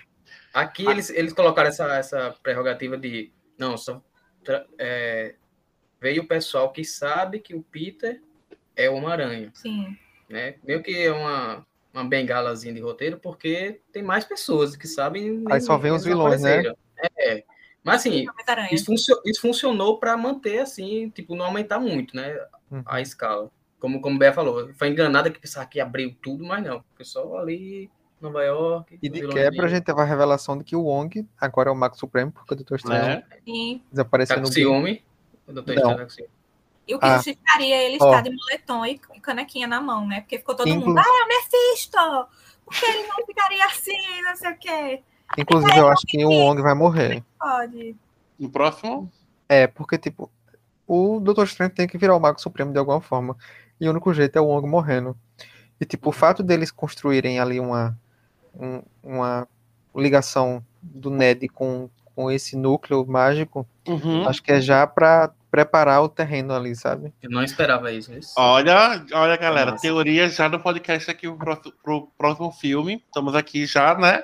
aqui eles, eles colocaram essa, essa prerrogativa de, não, só é, veio o pessoal que sabe que o Peter é o Homem-Aranha Sim. né? Meio que é uma, uma bengalazinha de roteiro, porque tem mais pessoas que sabem. Aí só vem os vilões, né? É. Mas assim, isso, funcio- isso funcionou para manter assim, tipo, não aumentar muito, né? Uhum. A escala. Como, como o Bé falou, foi enganada que pensava que abriu tudo, mas não. Foi só ali, Nova York. E de quebra, a gente teve a revelação de que o Wong agora é o Mago Supremo, porque o Doutor Estranho Né? Sim. Tá desapareceu com no ciúme. O Doutor. Estranho tá com ciúme. E o que Ah. justificaria ele Ó. estar de moletom e e canequinha na mão, né? Porque ficou todo Inclu- mundo, ah, é o Mephisto! Por que ele não ficaria assim, não sei o quê? Inclusive, eu acho que o Wong vai morrer. Pode. No próximo. É, porque, tipo, o Doutor Estranho tem que virar o Mago Supremo de alguma forma. E o único jeito é o Wong morrendo. E, tipo, o fato deles construírem ali uma, um- uma ligação do Ned com, com esse núcleo mágico, Uhum. acho que é já pra preparar o terreno ali, sabe? Eu não esperava isso. isso. Olha, olha, galera, Nossa. teoria já no podcast aqui pro, próximo- pro próximo filme. Estamos aqui já, né?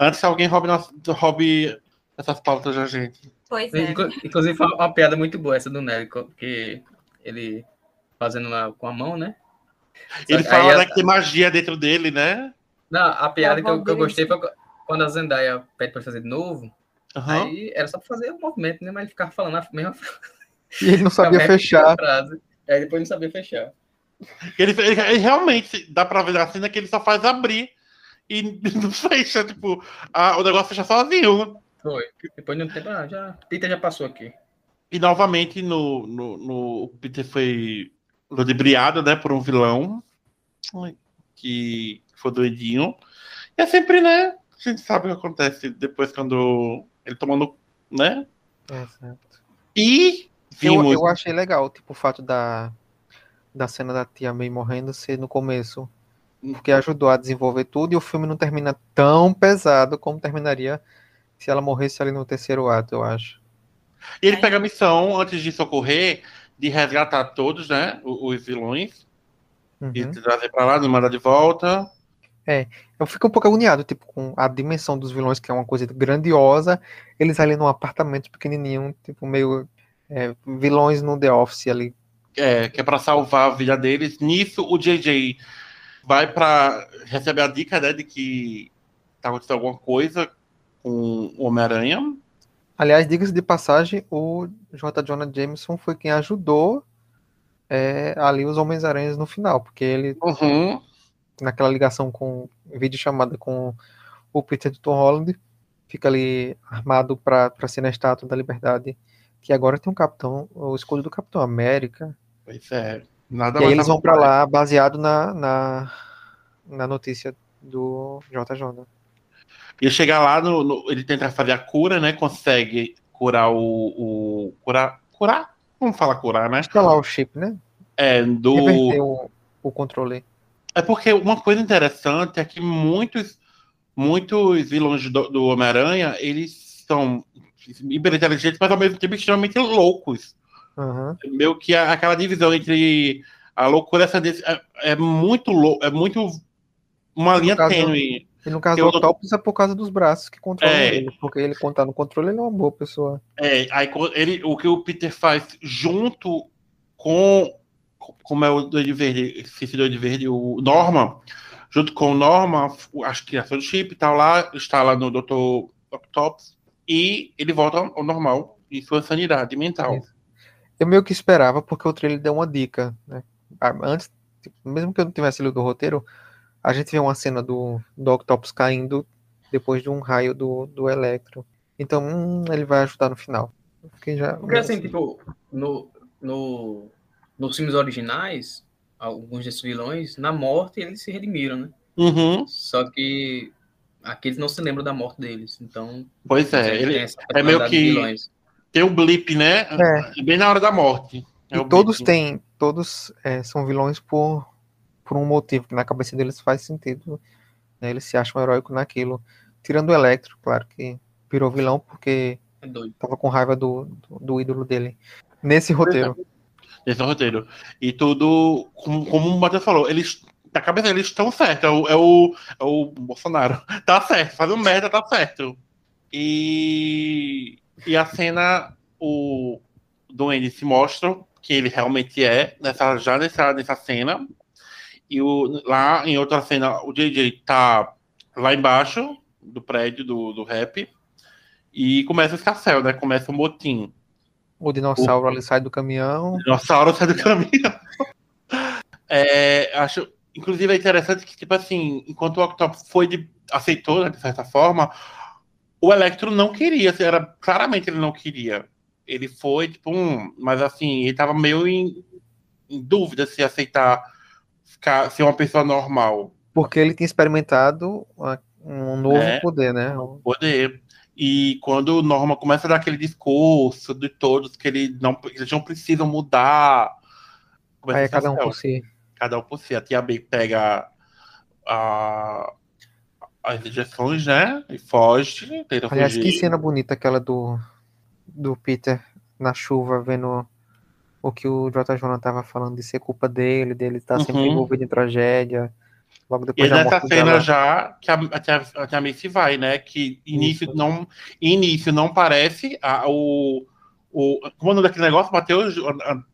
Antes que alguém roube, nosso, roube essas pautas da gente. Pois é. Inclu- Inclusive, foi uma piada muito boa essa do Nery, porque ele fazendo lá com a mão, né? Só Ele fala né, que tem magia dentro dele, né? Não, a piada que eu, que eu gostei foi quando a Zendaya pede pra fazer de novo. Aham. Aí era só pra fazer o movimento, né? Mas ele ficava falando a mesma E ele não sabia fechar. frase. Aí depois não sabia fechar. Ele, ele- ele realmente dá pra ver na cena que ele só faz abrir e não fecha, tipo, a- o negócio fecha sozinho. Foi. Depois de um tempo, ah, já. Peter já passou aqui. E novamente no, no, no o Peter foi ludibriado, né, por um vilão que foi doidinho. E é sempre, né? A gente sabe o que acontece depois quando ele tomando, né? Exato. E Eu, vimos. eu achei legal, tipo, o fato da, da cena da tia May morrendo ser no começo. Porque ajudou a desenvolver tudo e o filme não termina tão pesado como terminaria se ela morresse ali no terceiro ato, eu acho. E ele pega a missão, antes disso ocorrer, de resgatar todos, né? Os vilões. E Uhum. trazer pra lá, mandar de volta. Eu fico um pouco agoniado, tipo, com a dimensão dos vilões, que é uma coisa grandiosa, eles ali num apartamento pequenininho, tipo, meio é, vilões no The Office ali. É, que é pra salvar a vida deles. Nisso, o JJ vai pra receber a dica, né? De que tá acontecendo alguma coisa com o Homem-Aranha. Aliás, diga-se de passagem, o J. Jonah Jameson foi quem ajudou é, ali os Homens-Aranhas no final, porque ele, Uhum. naquela ligação com vídeo chamada com o Peter do Tom Holland, fica ali armado pra ser na Estátua da Liberdade, que agora tem um capitão, o escudo do Capitão América. Pois é. Nada E mais eles vão natural. lá baseado na, na, na notícia do J. Jonah. E chegar lá, no, no- ele tenta fazer a cura, né? Consegue curar o. o curar. Curar? Vamos falar curar, né? Instalar o chip, né? É, do. Reverter o, o controle. É porque uma coisa interessante é que muitos, muitos vilões do, do Homem-Aranha, eles são hiper inteligentes, mas ao mesmo tempo extremamente loucos. Aham. Meio que a- aquela divisão entre a loucura essa é, é muito louco, é muito uma linha tênue. E no caso do Octopus é por causa dos braços que controlam É. ele. Porque ele, quando tá no controle, ele é uma boa pessoa. É, aí ele, o que o Peter faz junto com como é o Doide Verde, do Doide Verde, o Norman, junto com o Norman, acho que criação do chip e tal lá, está lá no Dr. Octopus, e ele volta ao normal em sua sanidade mental. Isso. Eu meio que esperava, porque o trailer deu uma dica, né? Ah, Antes, tipo, mesmo que eu não tivesse lido o roteiro, a gente vê uma cena do, do Octopus caindo depois de um raio do, do Electro. Então, hum, ele vai ajudar no final. Fiquei já. Porque assim, tipo, no, no, nos filmes originais, alguns desses vilões, na morte eles se redimiram, né? Uhum, Só que aqui eles não se lembram da morte deles. Então, pois é, tem ele é meio que- tem um blip, né? Bem na hora da morte. É E o todos blip. têm, todos é, são vilões por, por um motivo, que na cabeça deles faz sentido. né? Eles se acham heróicos naquilo. Tirando o Electro, claro que virou vilão porque É doido. tava com raiva do, do, do ídolo dele. Nesse roteiro. Esse o roteiro. E tudo, como, como o Matheus falou, eles, na cabeça deles estão certos. É o, é, o, é o Bolsonaro. Tá certo, fazendo merda, tá certo. E, e a cena, o Duende se mostra que ele realmente é, nessa, já nessa, nessa cena. E o, lá em outra cena, o JJ tá lá embaixo do prédio do, do rap. E começa o escafé, né? Começa o motim. O dinossauro ali sai do caminhão. Dinossauro sai do caminho. É, acho, inclusive, é interessante que, tipo assim, enquanto o Octopus foi de, aceitou, né, de certa forma, o Electro não queria, assim, era, claramente ele não queria. Ele foi, tipo, um, mas assim, ele tava meio em, em dúvida se aceitar ficar, ser uma pessoa normal. Porque ele tinha experimentado um novo É. poder, né? poder. E quando o Norma começa a dar aquele discurso de todos que ele não, eles não precisam mudar. Aí é cada um por si. cada um por si. A tia B pega a- as injeções, né? E foge, Aliás, fugir. que cena bonita aquela do, do Peter na chuva, vendo o que o J. Jonah tava falando de ser culpa dele, dele estar sempre Uhum. envolvido em tragédia. Logo E depois da nessa cena dela. já que a, a, tia, a tia Macy vai, né? Que início Isso. não, início não parece a, o, o. Como é o nome daquele negócio, Matheus?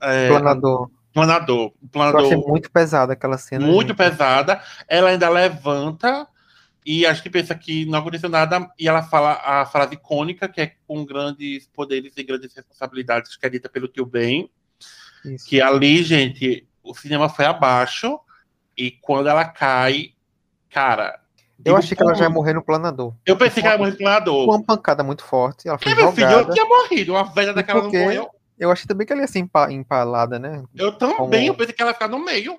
É, Planador. planador. O Eu planador. achei muito pesada aquela cena. muito gente. pesada. Ela ainda levanta e acho que pensa que não aconteceu nada. E ela fala a frase icônica, que é com grandes poderes e grandes responsabilidades, que é dita pelo tio Ben. Isso. Que ali, gente, o cinema foi abaixo. E quando ela cai, cara. Eu achei que ela já ia morrer no planador. Eu pensei que ela ia morrer no planador. uma pancada muito forte. Ela foi É, meu filho, eu tinha morrido. Uma velha daquela não morreu. Eu achei também que ela ia ser empa- empalada, né? Eu também, eu pensei que ela ia ficar no meio.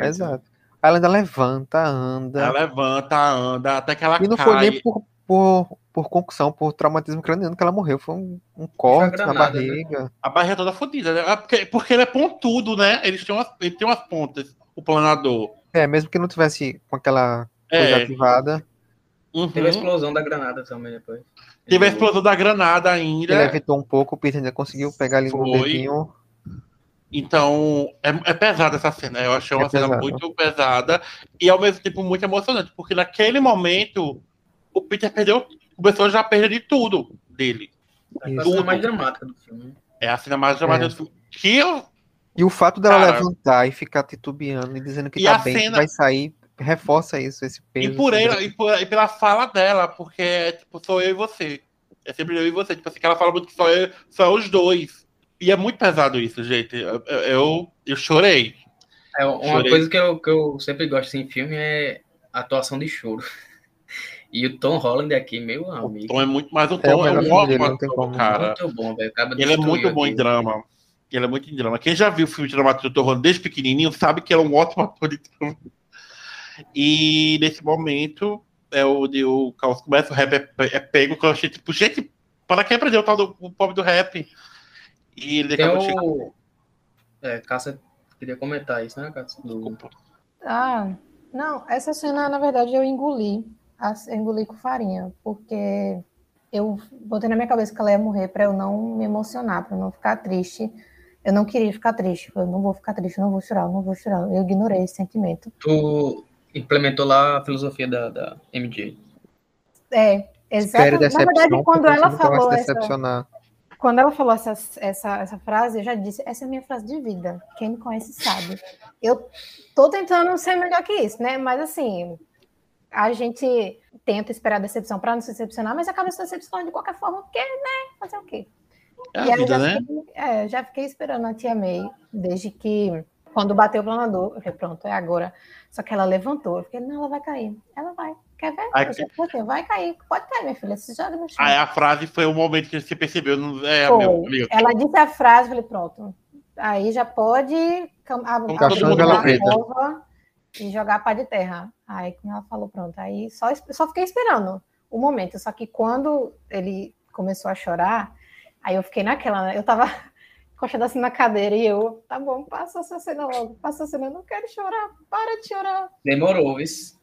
Exato. Ela ainda levanta, anda. Ela levanta, anda, até que ela E não cai. foi nem por, por, por concussão, por traumatismo craniano que ela morreu. Foi um, um corte na né? barriga. A barriga toda fodida, né? Ah, Porque, porque ele é pontudo, né? Eles têm umas, ele tem umas pontas, o planador. É, mesmo que não tivesse com aquela coisa É. ativada, Uhum. Teve a explosão da granada também depois. Teve a explosão da granada ainda. ele evitou um pouco, o Peter ainda conseguiu pegar ali no Foi. dedinho. Então, é, é pesada essa cena. Eu achei uma É cena pesado. muito pesada e ao mesmo tempo muito emocionante, porque naquele momento o Peter perdeu, começou já a perder de tudo dele. É a cena mais dramática do filme. né? É a cena mais dramática É. do filme. Que eu, E o fato dela Cara. levantar e ficar titubeando e dizendo que E tá bem, que cena- vai sair, reforça isso, esse peso. e por ela, e, por- e pela fala dela, porque é tipo, sou eu e você. É sempre eu e você. Tipo assim, que ela fala muito que só, eu, só os dois. E é muito pesado isso, gente. Eu, eu, eu, eu chorei. É, uma Chorei. coisa que eu, que eu sempre gosto assim, em filme é a atuação de choro. E o Tom Holland aqui, meu O amigo, Tom é muito mais um É o Tom, é, melhor um ótimo como. cara. muito bom, velho. Ele é muito bom aqui. em drama. Ele é muito em drama. Quem já viu o filme de dramático do Tom Holland desde pequenininho sabe que ele é um ótimo ator de drama. E nesse momento é o de o caos começa, o rap é, é pego, que eu achei tipo, gente, Para quem aprendeu o tal do o pobre do rap? E ele Tem acabou chegando. o. É, Cássia queria comentar isso, né, Cássia? Do... Desculpa. Ah, não, essa cena, na verdade, eu engoli. As- Eu engoli com farinha, porque eu botei na minha cabeça que ela ia morrer para eu não me emocionar, para eu não ficar triste. Eu não queria ficar triste. Eu não vou ficar triste, eu não vou chorar, eu não vou chorar. Eu ignorei esse sentimento. Tu implementou lá a filosofia da, da MJ. É, exatamente. Na verdade, quando ela falou essa, quando ela falou essa, essa, essa frase, eu já disse, essa é a minha frase de vida. Quem me conhece sabe. Eu tô tentando ser melhor que isso, né? Mas assim, a gente tenta esperar a decepção para não se decepcionar, mas acaba se decepcionando de qualquer forma, porque, né? Fazer o quê? É E a vida, já né? fiquei, é, já fiquei esperando a tia May, desde que, quando bateu o planador, eu falei, pronto, é agora. Só que ela levantou, eu fiquei, não, ela vai cair. Ela vai. Quer ver? Ai, falei, vai cair, pode cair, minha filha, se joga no chão. Aí a frase foi o momento que você percebeu. Não, é, meu amigo. Ela disse a frase, eu falei, pronto. Aí já pode ab- Um abrir a cova e jogar pá de terra. Aí, como ela falou, pronto. Aí só, só fiquei esperando o momento. Só que quando ele começou a chorar, aí eu fiquei naquela, né? Eu tava encostada assim na cadeira e eu, tá bom, passa essa cena logo, passa a cena, eu não quero chorar, para de chorar.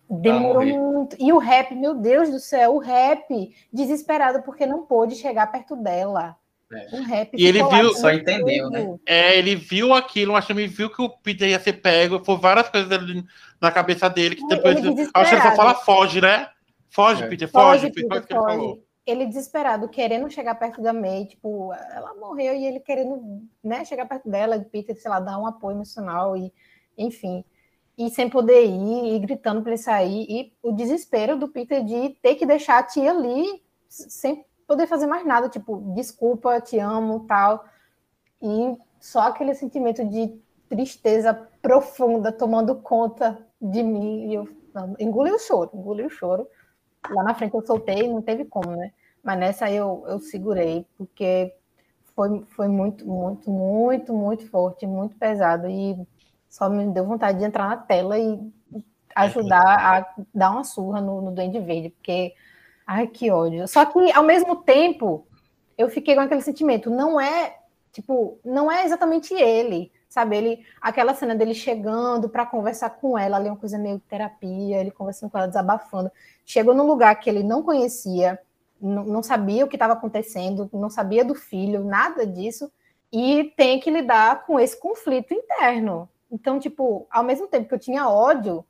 Demorou, viu? Demorou muito. E o rap, meu Deus do céu, o rap, desesperado porque não pôde chegar perto dela. É. Rap E ele viu- Só entendeu, né? É, ele viu aquilo, mas também viu que o Peter ia ser pego. Foi várias coisas ali na cabeça dele. Que Ele depois. desesperado. Acho que ele só fala foge, né? Foge, É. Peter, foge. Foge, Peter, que ele foge. falou. Ele desesperado, querendo chegar perto da May, tipo, ela morreu e ele querendo, né, chegar perto dela, e Peter, sei lá, dar um apoio emocional e, enfim, e sem poder ir, e gritando para ele sair, e o desespero do Peter de ter que deixar a tia ali sem poder fazer mais nada, tipo, desculpa, te amo, tal, e só aquele sentimento de tristeza profunda tomando conta de mim, e eu não, engoli o choro, engoli o choro, Lá na frente eu soltei, não teve como, né? Mas nessa eu, eu segurei, porque foi, foi muito, muito, muito, muito forte, muito pesado. E só me deu vontade de entrar na tela e ajudar a dar uma surra no, no Duende Verde, porque, ai, que ódio. Só que, ao mesmo tempo, eu fiquei com aquele sentimento, não é, tipo, não é exatamente ele, sabe? Ele, aquela cena dele chegando para conversar com ela, ali uma coisa meio terapia, ele conversando com ela, desabafando. Chegou num lugar que ele não conhecia, não, não sabia o que estava acontecendo, não sabia do filho, nada disso, e tem que lidar com esse conflito interno. Então, tipo, ao mesmo tempo que eu tinha ódio,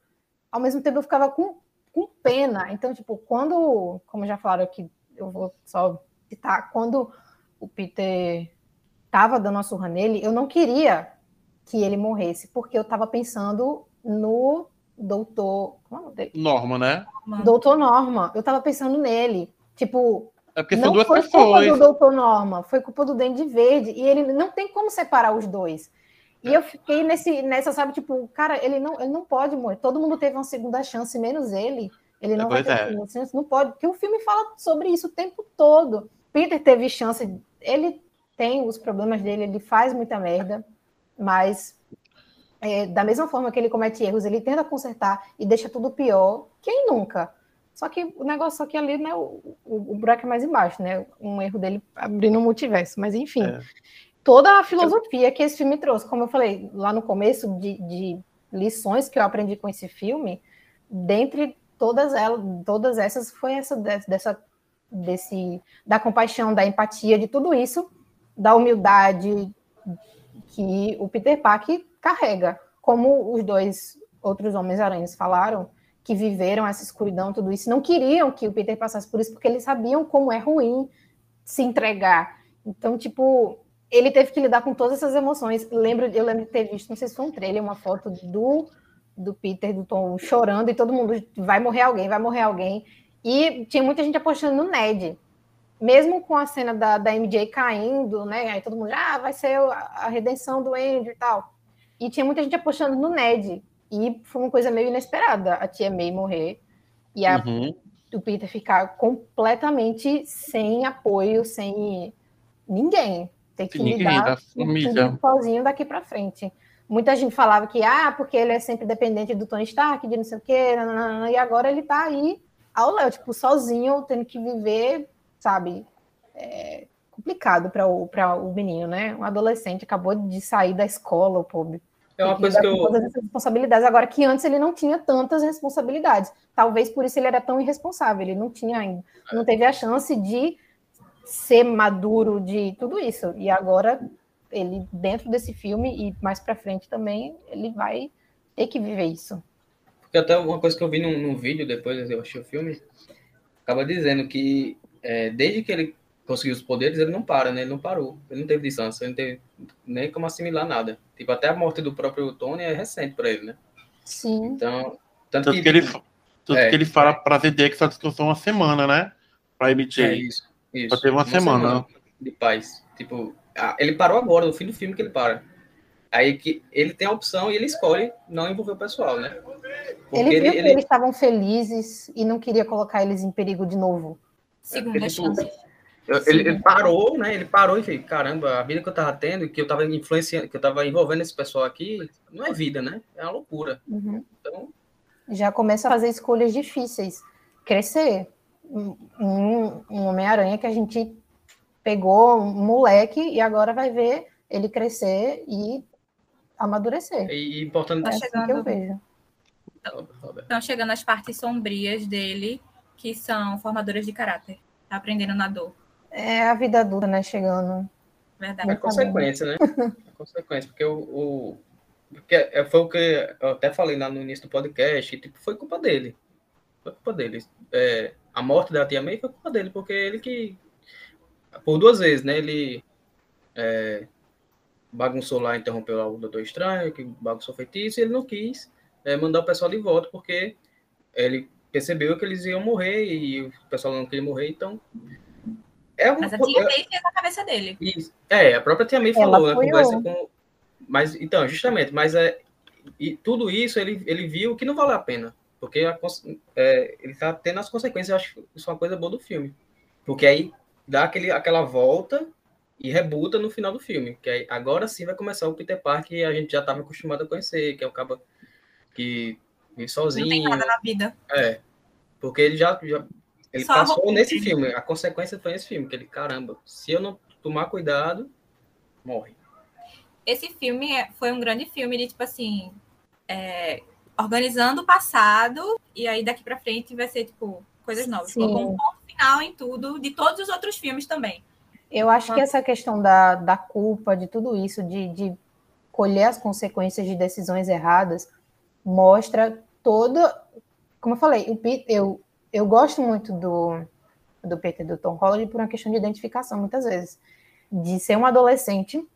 ao mesmo tempo eu ficava com, com pena. Então, tipo, quando, como já falaram aqui, eu vou só citar, quando o Peter tava dando uma surra nele, eu não queria que ele morresse, porque eu tava pensando no doutor. Como é o nome dele? Norma, né? Doutor Norma. Eu tava pensando nele. Tipo, É porque são não duas foi culpa pessoas. do Doutor Norma, foi culpa do Dente Verde. E ele não tem como separar os dois. E eu fiquei nesse, nessa, sabe, tipo, cara, ele não, ele não pode morrer. Todo mundo teve uma segunda chance, menos ele. Ele não vai Pois ter é. segunda chance, não pode. Porque o filme fala sobre isso o tempo todo. Peter teve chance, ele tem os problemas dele, ele faz muita merda, mas é, da mesma forma que ele comete erros, ele tenta consertar e deixa tudo pior. Quem nunca? Só que o negócio só que ali, né, o, o, o buraco é mais embaixo, né? Um erro dele abrindo o multiverso, mas enfim. É. Toda a filosofia que esse filme trouxe, como eu falei lá no começo, de, de lições que eu aprendi com esse filme, dentre todas elas, todas essas foi essa dessa desse da compaixão, da empatia, de tudo isso, da humildade que o Peter Parker carrega, como os dois outros Homens-Aranhas falaram, que viveram essa escuridão, tudo isso, não queriam que o Peter passasse por isso, porque eles sabiam como é ruim se entregar. Então, tipo, ele teve que lidar com todas essas emoções. Lembro, eu lembro de ter visto, não sei se foi um trailer, uma foto do, do Peter, do Tom, chorando, e todo mundo vai morrer alguém, vai morrer alguém. E tinha muita gente apostando no Ned. Mesmo com a cena da, da MJ caindo, né? Aí todo mundo, ah, vai ser a, redenção do Andrew e tal. E tinha muita gente apostando no Ned. E foi uma coisa meio inesperada a tia May morrer. E a, Uhum. o Peter ficar completamente sem apoio, sem ninguém. Ter que ninguém lidar da sozinho daqui para frente. Muita gente falava que, ah, porque ele é sempre dependente do Tony Stark, de não sei o quê, nananana, e agora ele tá aí ao Léo, tipo, sozinho, tendo que viver, sabe, é, complicado para o, pra o menino, né? Um adolescente acabou de sair da escola, o pobre. É uma Tem coisa que eu. todas essas responsabilidades. Agora que antes ele não tinha tantas responsabilidades. Talvez por isso ele era tão irresponsável. Ele não tinha ainda, não teve a chance de ser maduro de tudo isso. E agora ele dentro desse filme e mais para frente também ele vai ter que viver isso. Porque até uma coisa que eu vi num, num vídeo depois eu achei o filme, acaba dizendo que é, desde que ele conseguiu os poderes, ele não para, né? Ele não parou. Ele não teve distância, ele não teve nem como assimilar nada. Tipo, até a morte do próprio Tony é recente para ele, né? Sim. Então, tanto, Tanto que, que ele, tanto É. que ele fala pra ZD que só descansou uma semana, né? Pra MJ. é isso, isso. Só teve uma semana. de paz. Tipo, ah, ele parou agora, no fim do filme que ele para. Aí que ele tem a opção e ele escolhe não envolver o pessoal, né? Porque Ele viu ele, que ele- eles estavam felizes e não queria colocar eles em perigo de novo. Segunda ele- chance. Eu- Ele, ele parou, né? Ele parou e fez, caramba, a vida que eu tava tendo, que eu tava influenciando, que eu tava envolvendo esse pessoal aqui, não é vida, né? É uma loucura. Uhum. Então, Já começa a fazer escolhas difíceis. Crescer. Um, um- Homem-Aranha que a gente pegou um moleque e agora vai ver ele crescer e amadurecer. e, e importante. É assim que eu chegando. vejo. Estão chegando as partes sombrias dele, que são formadoras de caráter. Tá aprendendo na dor. É a vida adulta, né? Chegando. Verdade. É consequência, né? É consequência, porque o. o porque é- foi o que eu até falei lá no início do podcast, tipo, foi culpa dele. Foi culpa dele. É, a morte da tia May foi culpa dele, porque ele que. Por duas vezes, né? Ele é, bagunçou lá, interrompeu lá o Doutor Estranho, que bagunçou o feitiço, e ele não quis é, mandar o pessoal de volta, porque ele percebeu que eles iam morrer e o pessoal não queria morrer, então. É um, Mas a tia May fez na cabeça dele. isso. É, a própria Tia May Ela falou na apoiou. conversa com. Mas, então, justamente, mas é, e tudo isso ele, ele viu que não valeu a pena. Porque a é, ele tá tendo as consequências, eu acho que isso é uma coisa boa do filme. Porque aí dá aquele, aquela volta e rebuta no final do filme. Que aí, agora sim vai começar o Peter Parker que a gente já estava acostumado a conhecer, que é o cabo que vive Não tem sozinho. nada na vida. É. Porque ele já. já ele Só passou nesse dele. filme. A consequência foi nesse filme. Que ele, caramba, se eu não tomar cuidado, morre. Esse filme é- foi um grande filme de, tipo assim, é, organizando o passado, e aí daqui pra frente vai ser, tipo, coisas novas. Sim. Colocou um ponto final em tudo, de todos os outros filmes também. Eu acho que essa questão da, da culpa, de tudo isso, de, de colher as consequências de decisões erradas, mostra toda. Como eu falei, o Pete- eu, eu gosto muito do, do Peter do Tom Holland por uma questão de identificação, muitas vezes. De ser um adolescente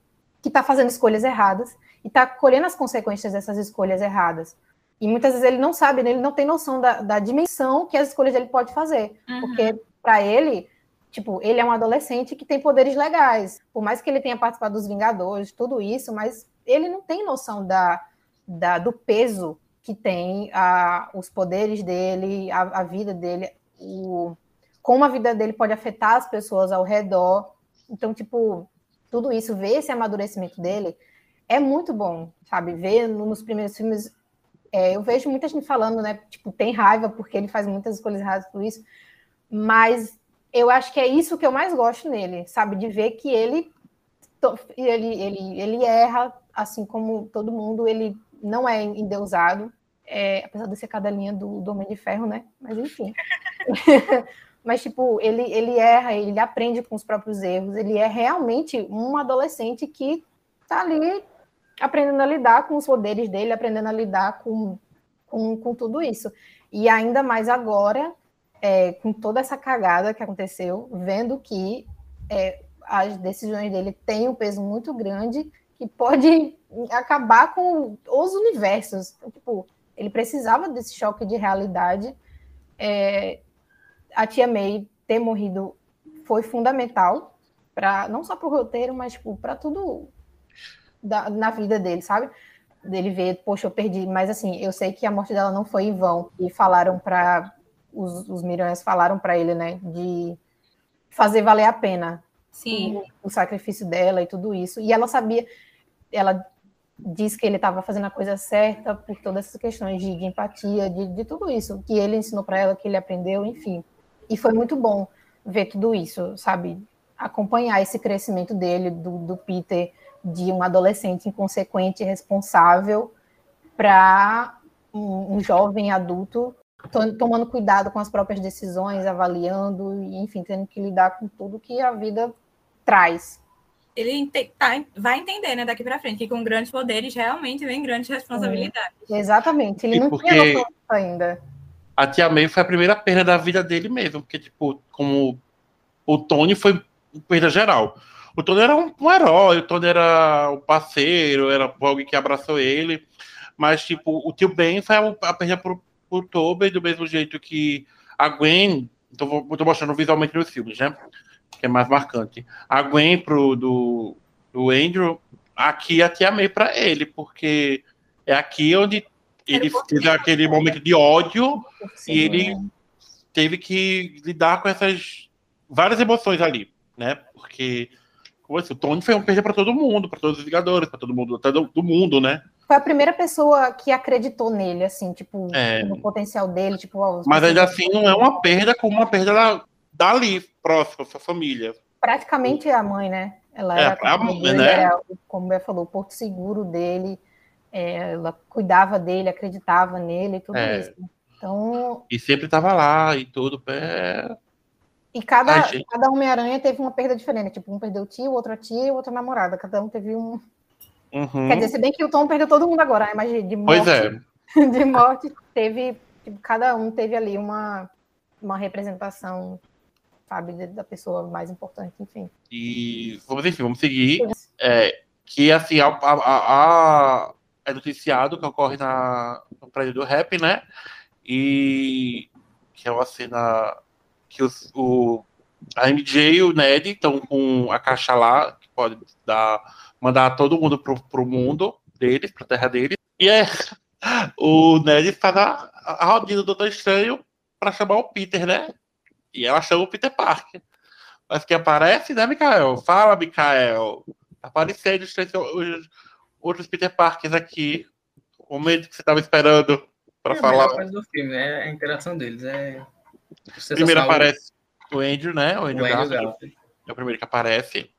que está fazendo escolhas erradas e está colhendo as consequências dessas escolhas erradas. E muitas vezes ele não sabe, né? ele não tem noção da, da dimensão que as escolhas dele pode fazer. Uhum. Porque, para ele, tipo, ele é um adolescente que tem poderes legais. Por mais que ele tenha participado dos Vingadores, tudo isso, mas ele não tem noção da, da- do peso que tem a, os poderes dele, a, a vida dele, o, como a vida dele pode afetar as pessoas ao redor. Então, tipo, tudo isso, ver esse amadurecimento dele é muito bom, sabe? Ver no- nos primeiros filmes. É, eu vejo muita gente falando, né? Tipo, tem raiva porque ele faz muitas escolhas erradas por isso, mas eu acho que é isso que eu mais gosto nele, sabe? De ver que ele ele, ele, ele erra, assim como todo mundo, ele não é endeusado, é, apesar de ser cadelinha do, do Homem de Ferro, né? Mas enfim. Mas, tipo, ele, ele erra, ele aprende com os próprios erros, ele é realmente um adolescente que tá ali aprendendo a lidar com os poderes dele, aprendendo a lidar com, com, com tudo isso. E ainda mais agora, é, com toda essa cagada que aconteceu, vendo que é, as decisões dele têm um peso muito grande que pode acabar com os universos. Então, tipo, ele precisava desse choque de realidade. É, a tia May ter morrido foi fundamental para não só para o roteiro, mas tipo, para tudo da- na vida dele, sabe? Dele ver, poxa, eu perdi, mas assim, eu sei que a morte dela não foi em vão. E falaram para os, os Miranhas falaram para ele, né, de fazer valer a pena Sim. o, o sacrifício dela e tudo isso. E ela sabia, ela disse que ele estava fazendo a coisa certa por todas essas questões de, de empatia, de, de tudo isso que ele ensinou para ela, que ele aprendeu, enfim. E foi muito bom ver tudo isso, sabe? acompanhar esse crescimento dele, do, do Peter, de um adolescente inconsequente e responsável, para um, um jovem adulto to- tomando cuidado com as próprias decisões, avaliando, e, enfim, tendo que lidar com tudo que a vida traz. Ele ente- tá- vai entender, né, daqui pra frente, que com grandes poderes realmente vem grandes responsabilidades. Exatamente, ele E não porque- tinha noção ainda. A Tia May foi a primeira perda da vida dele mesmo, porque, tipo, como o Tony foi perda geral. O Tony era um, um herói, o Tony era um parceiro, era alguém que abraçou ele, mas, tipo, o tio Ben foi a, a perda pro, pro Tobey, do mesmo jeito que a Gwen, tô, vou- tô mostrando visualmente nos filmes, né? Que é mais marcante. A Gwen pro do, do Andrew, aqui a Tia May pra ele, porque é aqui onde ele teve aquele momento de ódio e ele teve que lidar com essas várias emoções ali, né? Porque assim, o Tony foi um perda para todo mundo, para todos os Vingadores, para todo mundo, até do, do mundo, né? Foi a primeira pessoa que acreditou nele, assim, tipo, É. no potencial dele, tipo, ó, Mas ainda assim não é uma perda como uma perda da, dali, próxima, sua família. praticamente a mãe, né? Ela É, era, a como, mãe, né? era, como o Bé falou, o porto seguro dele, é, ela cuidava dele, acreditava nele, tudo É. isso. Então, E sempre tava lá e tudo. É... e cada, gente. cada Homem-Aranha teve uma perda diferente. Tipo, um perdeu o tio, o outro a tia e o outro a namorada. Cada um teve um. Uhum. Quer dizer, se bem que o Tom perdeu todo mundo agora, né? Mas de, morte, Pois é. de morte teve. Tipo, cada um teve ali uma, uma representação, sabe, da pessoa mais importante, enfim. E vamos, enfim, vamos seguir. É, que assim, a, a- a- é noticiado que ocorre na, no prédio do rap, né? E que é uma cena que os, o, a MJ e o Ned estão com a caixa lá, que pode dar, mandar todo mundo pro, pro mundo deles, pra terra deles. E é o Ned faz a, a rodinha do Doutor Estranho pra chamar o Peter, né? E ela chama o Peter Parker. Mas quem aparece, né, Mikael? Fala, Mikael. Tá Aparecendo os, os outros Peter Parkers aqui. O momento que você tava esperando pra é a falar. melhor coisa do filme, né? A interação deles. É Primeiro aparece o Andrew, né? O o Andrew, Andrew Garfield. Garfield. É o primeiro que aparece.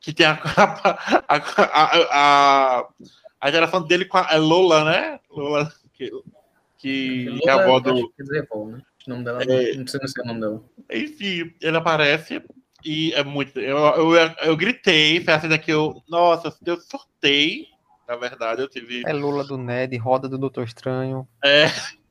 Que tem a, a, a, a, a interação dele com a é Lola, né? Lola, que, que é a avó do. Que né? O nome dela, É. não sei, não sei o nome dela. Enfim, ele aparece e é muito. Eu, eu, eu gritei, foi a cena que eu. Nossa, eu surtei. Na verdade, eu tive. É Lula do Ned, roda do Doutor Estranho. É.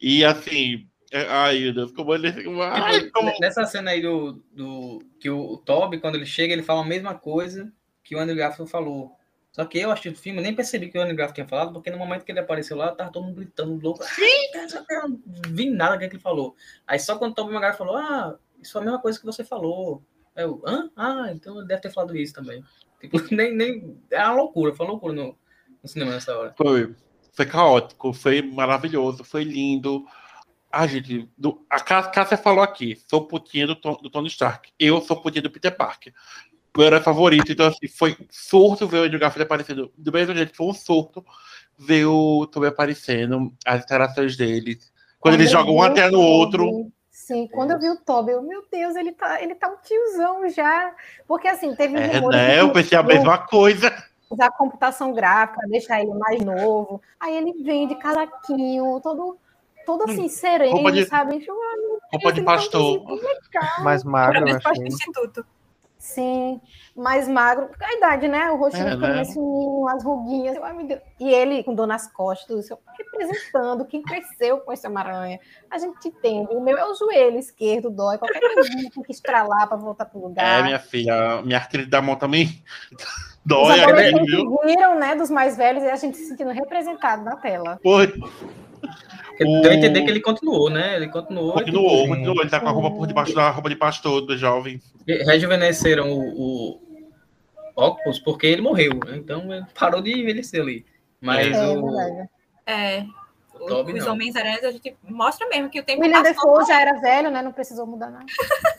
E assim. É- Ai, meu Deus, como ele. Ai, Tipo, como... Nessa cena aí do, do que o Toby, quando ele chega, ele fala a mesma coisa que o Andrew Garfield falou. Só que eu assisti o filme, nem percebi que o Andrew Garfield tinha falado, porque no momento que ele apareceu lá, tava todo mundo gritando, louco. Sim! Eu não vi nada do que ele falou. Aí só quando o Toby Maguire falou, ah, isso foi a mesma coisa que você falou. Eu, hã? Ah, então ele deve ter falado isso também. Tipo, nem, nem... É uma loucura, foi uma loucura no, no cinema nessa hora. Foi, foi caótico, foi maravilhoso, foi lindo. A gente, do, a Cá- Cássia falou aqui, sou putinha do, do Tony Stark. Eu sou putinha do Peter Parker. Meu herói favorito, então assim, foi surto ver o Andrew Garfield aparecendo. Do mesmo jeito foi um surto ver o Tobey aparecendo, as interações deles. Quando eles eu jogam um até no outro. Sim, quando eu vi o Toby, eu, meu Deus, ele tá, ele tá um tiozão já. Porque assim, teve É, rumores de né? Eu pensei a mesma coisa. usar computação gráfica, deixar ele mais novo. Aí ele vem de casaquinho, todo, todo assim, sereno, Roupa de- sabe? Ah, meu Roupa de tá pastor. Mais magro, no instituto. Sim, mais magro. A idade, né? O rostinho É, ficando né? mais fininho, as ruguinhas. Ai. E ele com dor nas costas, eu- representando quem cresceu com esse Homem-Aranha. A gente entende. O meu é o joelho esquerdo, dói. Qualquer coisinha tem que estralar para voltar pro lugar. É, minha filha, minha artrite da mão também Os dói aqui, adolescentes viu? viram, né, dos mais velhos e a gente se sentindo representado na tela. Foi. Deu a entender que ele continuou, né? Ele continuou. Continuou, Sim. continuou. Ele tá com a roupa por debaixo da roupa de pastor do jovem. rejuvenesceram o, o Octopus porque ele morreu, né? Então ele parou de envelhecer ali. Mas É, o. É, o Toby os não. Homens-Aranhas, a gente mostra mesmo que o tempo William passou. Defoe já era velho, né? Não precisou mudar nada.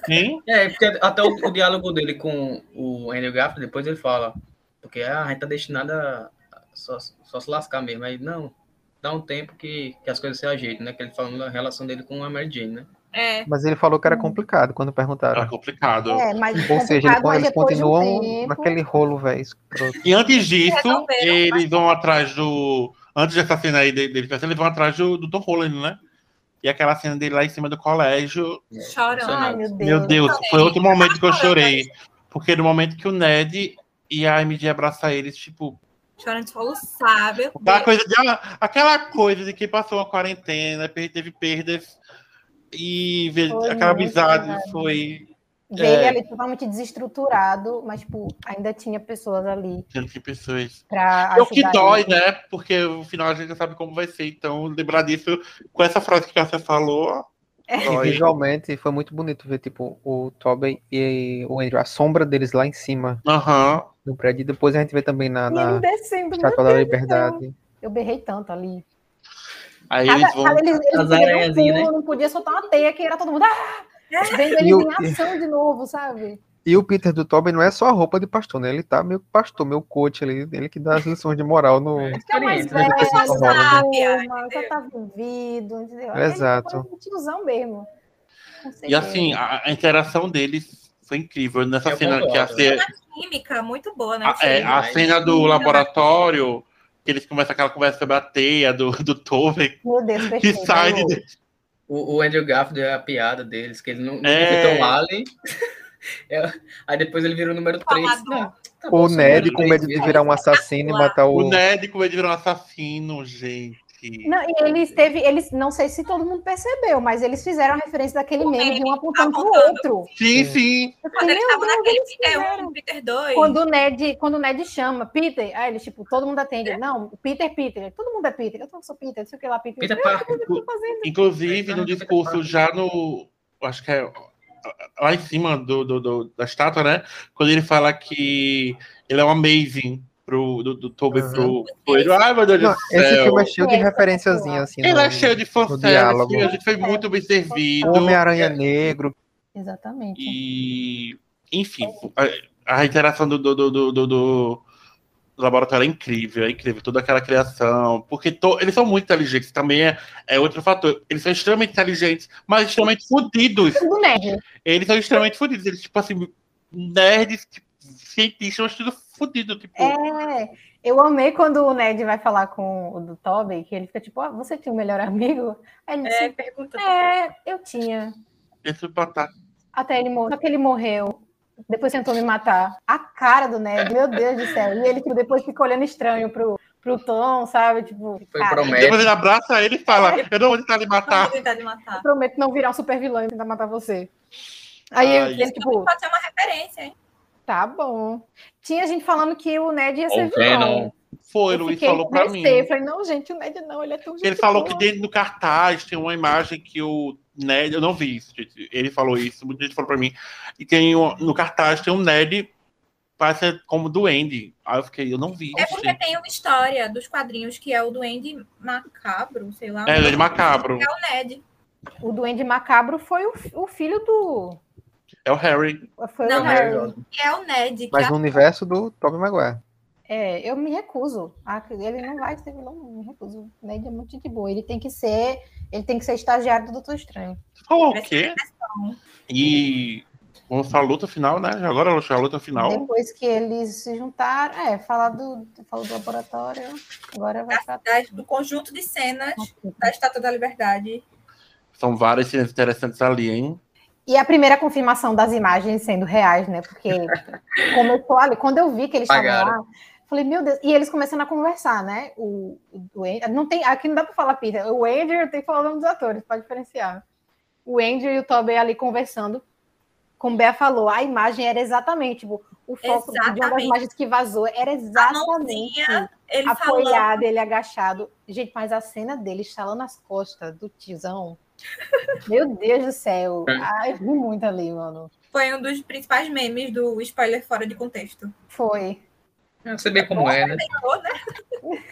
Sim. É, porque até o, o diálogo dele com o Andrew Garfield, depois ele fala, porque ah, a gente tá destinado a só, só se lascar mesmo. Aí, não, dá um tempo que, que as coisas se ajeitam, né? Que ele falando da relação dele com a Mary Jane, né? É, Mas ele falou que era complicado quando perguntaram. Era complicado. É, mas Ou seja, ele- complicado, mas eles depois de um continuam tempo- naquele rolo, velho. E antes disso, eles vão atrás do. Antes dessa cena aí dele, eles vão atrás do, do Tom Holland, né? E aquela cena dele lá em cima do colégio. chorando. Ai, meu Deus. Meu Deus, foi outro momento que eu chorei. Porque no momento que o Ned e a MJ abraçam eles, tipo, Chorando de soluçável. aquela coisa de, ah, aquela coisa de que passou uma quarentena, teve perdas e Foi aquela amizade verdade. foi. Ele É. ali totalmente desestruturado, mas, tipo, ainda tinha pessoas ali Tendo que pessoas. É o que dói, ele. né? Porque no final a gente já sabe como vai ser. Então, lembrar disso com essa frase que você falou. E dói. visualmente foi muito bonito ver, tipo, o Tobey e o Andrew, a sombra deles lá em cima Aham. no prédio. E depois a gente vê também na, na descendo, Estátua da. Liberdade. Eu berrei tanto ali. Aí Cada, eles vão. cada- eles, eles As não um podia soltar uma teia, que era todo mundo. Ah! Vendo E eles o- em ação de novo, sabe? E o Peter do Tobey não é só a roupa de pastor, né? Ele tá meio pastor, meio coach ali. Ele que dá as lições de moral no. É. Que é mais velho, né? Pessoa da sábia, turma, já tá vivido, entendeu? Exato. Ele foi um tiozão mesmo. E assim, a, a interação deles foi incrível. Nessa Eu cena que a, concordo. ce- Química muito boa, né? a, é, a cena do laboratório, que eles começam aquela conversa sobre a teia do, do Tobey, Meu Deus, que perfeito. sai de. O, o Andrew Garfield é a piada deles, que ele não, não É. é. um alien. É, aí depois ele vira o número 3. Falador. Tá O Ned com medo de virar um assassino e matar O o. Ned como ele virou um assassino, gente. Não, e eles teve, eles, não sei se todo mundo percebeu, mas eles fizeram a referência daquele meme de um apontando pro outro. Sim, sim. Quando falei, eles meu estavam Deus, naquele eles Peter fizeram. 1, Peter 2. Quando o Ned, quando o Ned chama Peter, aí ele, tipo, todo mundo atende. Não, Peter, Peter. Todo mundo é Peter. Eu sou Peter, não sei o que lá, Peter. Peter Parker. Inclusive, no discurso, já no. Acho que é lá em cima do, do- do- da estátua, né? Quando ele fala que ele é um amazing pro, do, do Tobey Aham. pro, ele. Ai, meu Deus Não, do esse céu. filme é cheio de É, referenciazinhas assim. Ele no- é cheio de fanservice, diálogo. a gente foi muito bem servido. O Homem-Aranha Negro. Exatamente. E, enfim, a, a interação do, do, do, do, do- do laboratório é incrível, é incrível, toda aquela criação, porque to- eles são muito inteligentes, também é, é outro fator. Eles são extremamente inteligentes, mas extremamente fodidos. Eles são extremamente fodidos, eles, tipo assim, nerds, tipo, cientistas, mas tudo fodido, tipo. É, eu amei quando o Ned vai falar com o do Tobey, que ele fica tipo, ah, você tinha um melhor amigo? Aí ele É, disse, pergunta. é, eu tinha. Esse batata. Até ele morrer. Só que ele morreu. Depois tentou me matar. A cara do Ned, meu Deus do céu. E ele tipo, depois fica olhando estranho pro, pro Tom, sabe? Tipo, Foi cara, promessa. Depois ele abraça ele e fala: Eu não vou tentar lhe Não vou matar. tentar matar. eu prometo não virar um super vilão e tentar matar você. Aí Ai. ele, tipo, Pode ser uma referência, hein? tá bom. Tinha gente falando que o Ned ia ser vilão. Foi, Eu Luiz falou pra mim. Eu falei, não, gente, o Ned não, ele é tão Ele falou boa. que dentro do cartaz tem uma imagem que o Ned. Eu não vi isso, gente. Ele falou isso, muita gente falou pra mim. E tem um- no cartaz tem um Ned, parece como duende. Aí eu fiquei, eu não vi. É porque gente. tem uma história dos quadrinhos que é o Duende Macabro, sei lá. É, Duende Macabro. É o Ned. O Duende Macabro foi o, o filho do. É o Harry. Foi Não, o. Harry. É o Ned. Mas no universo do Tobey Maguire. É, eu me recuso. Ah, Ele não vai ser vilão, não, me recuso. O Ned é muito gente boa. Ele tem que ser. Ele tem que ser estagiário do Doutor Estranho. Falou o quê? E vamos falar a luta final, né? Agora a luta final. Depois que eles se juntaram, é, falar do, falou do laboratório, agora vai pra. das- do conjunto de cenas da Estátua da Liberdade. São várias cenas interessantes ali, hein? E a primeira confirmação das imagens sendo reais, né? Porque começou ali, quando eu vi que eles estavam lá, falei, meu Deus, e eles começando a conversar, né? O, o Andrew- não tem, aqui não dá para falar Peter, o Andrew tem que falar o nome dos atores, para diferenciar. O Andrew e o Tobey ali conversando, como Bea falou, a imagem era exatamente, tipo, o foco de uma das Exatamente. imagens que vazou era exatamente mãozinha, ele apoiado, ele agachado. Gente, mas a cena dele estalando as costas do tiozão. Meu Deus do céu. Ai, eu ri muito ali, mano. Foi um dos principais memes do spoiler fora de contexto. Foi. Você vê como é, né? Né?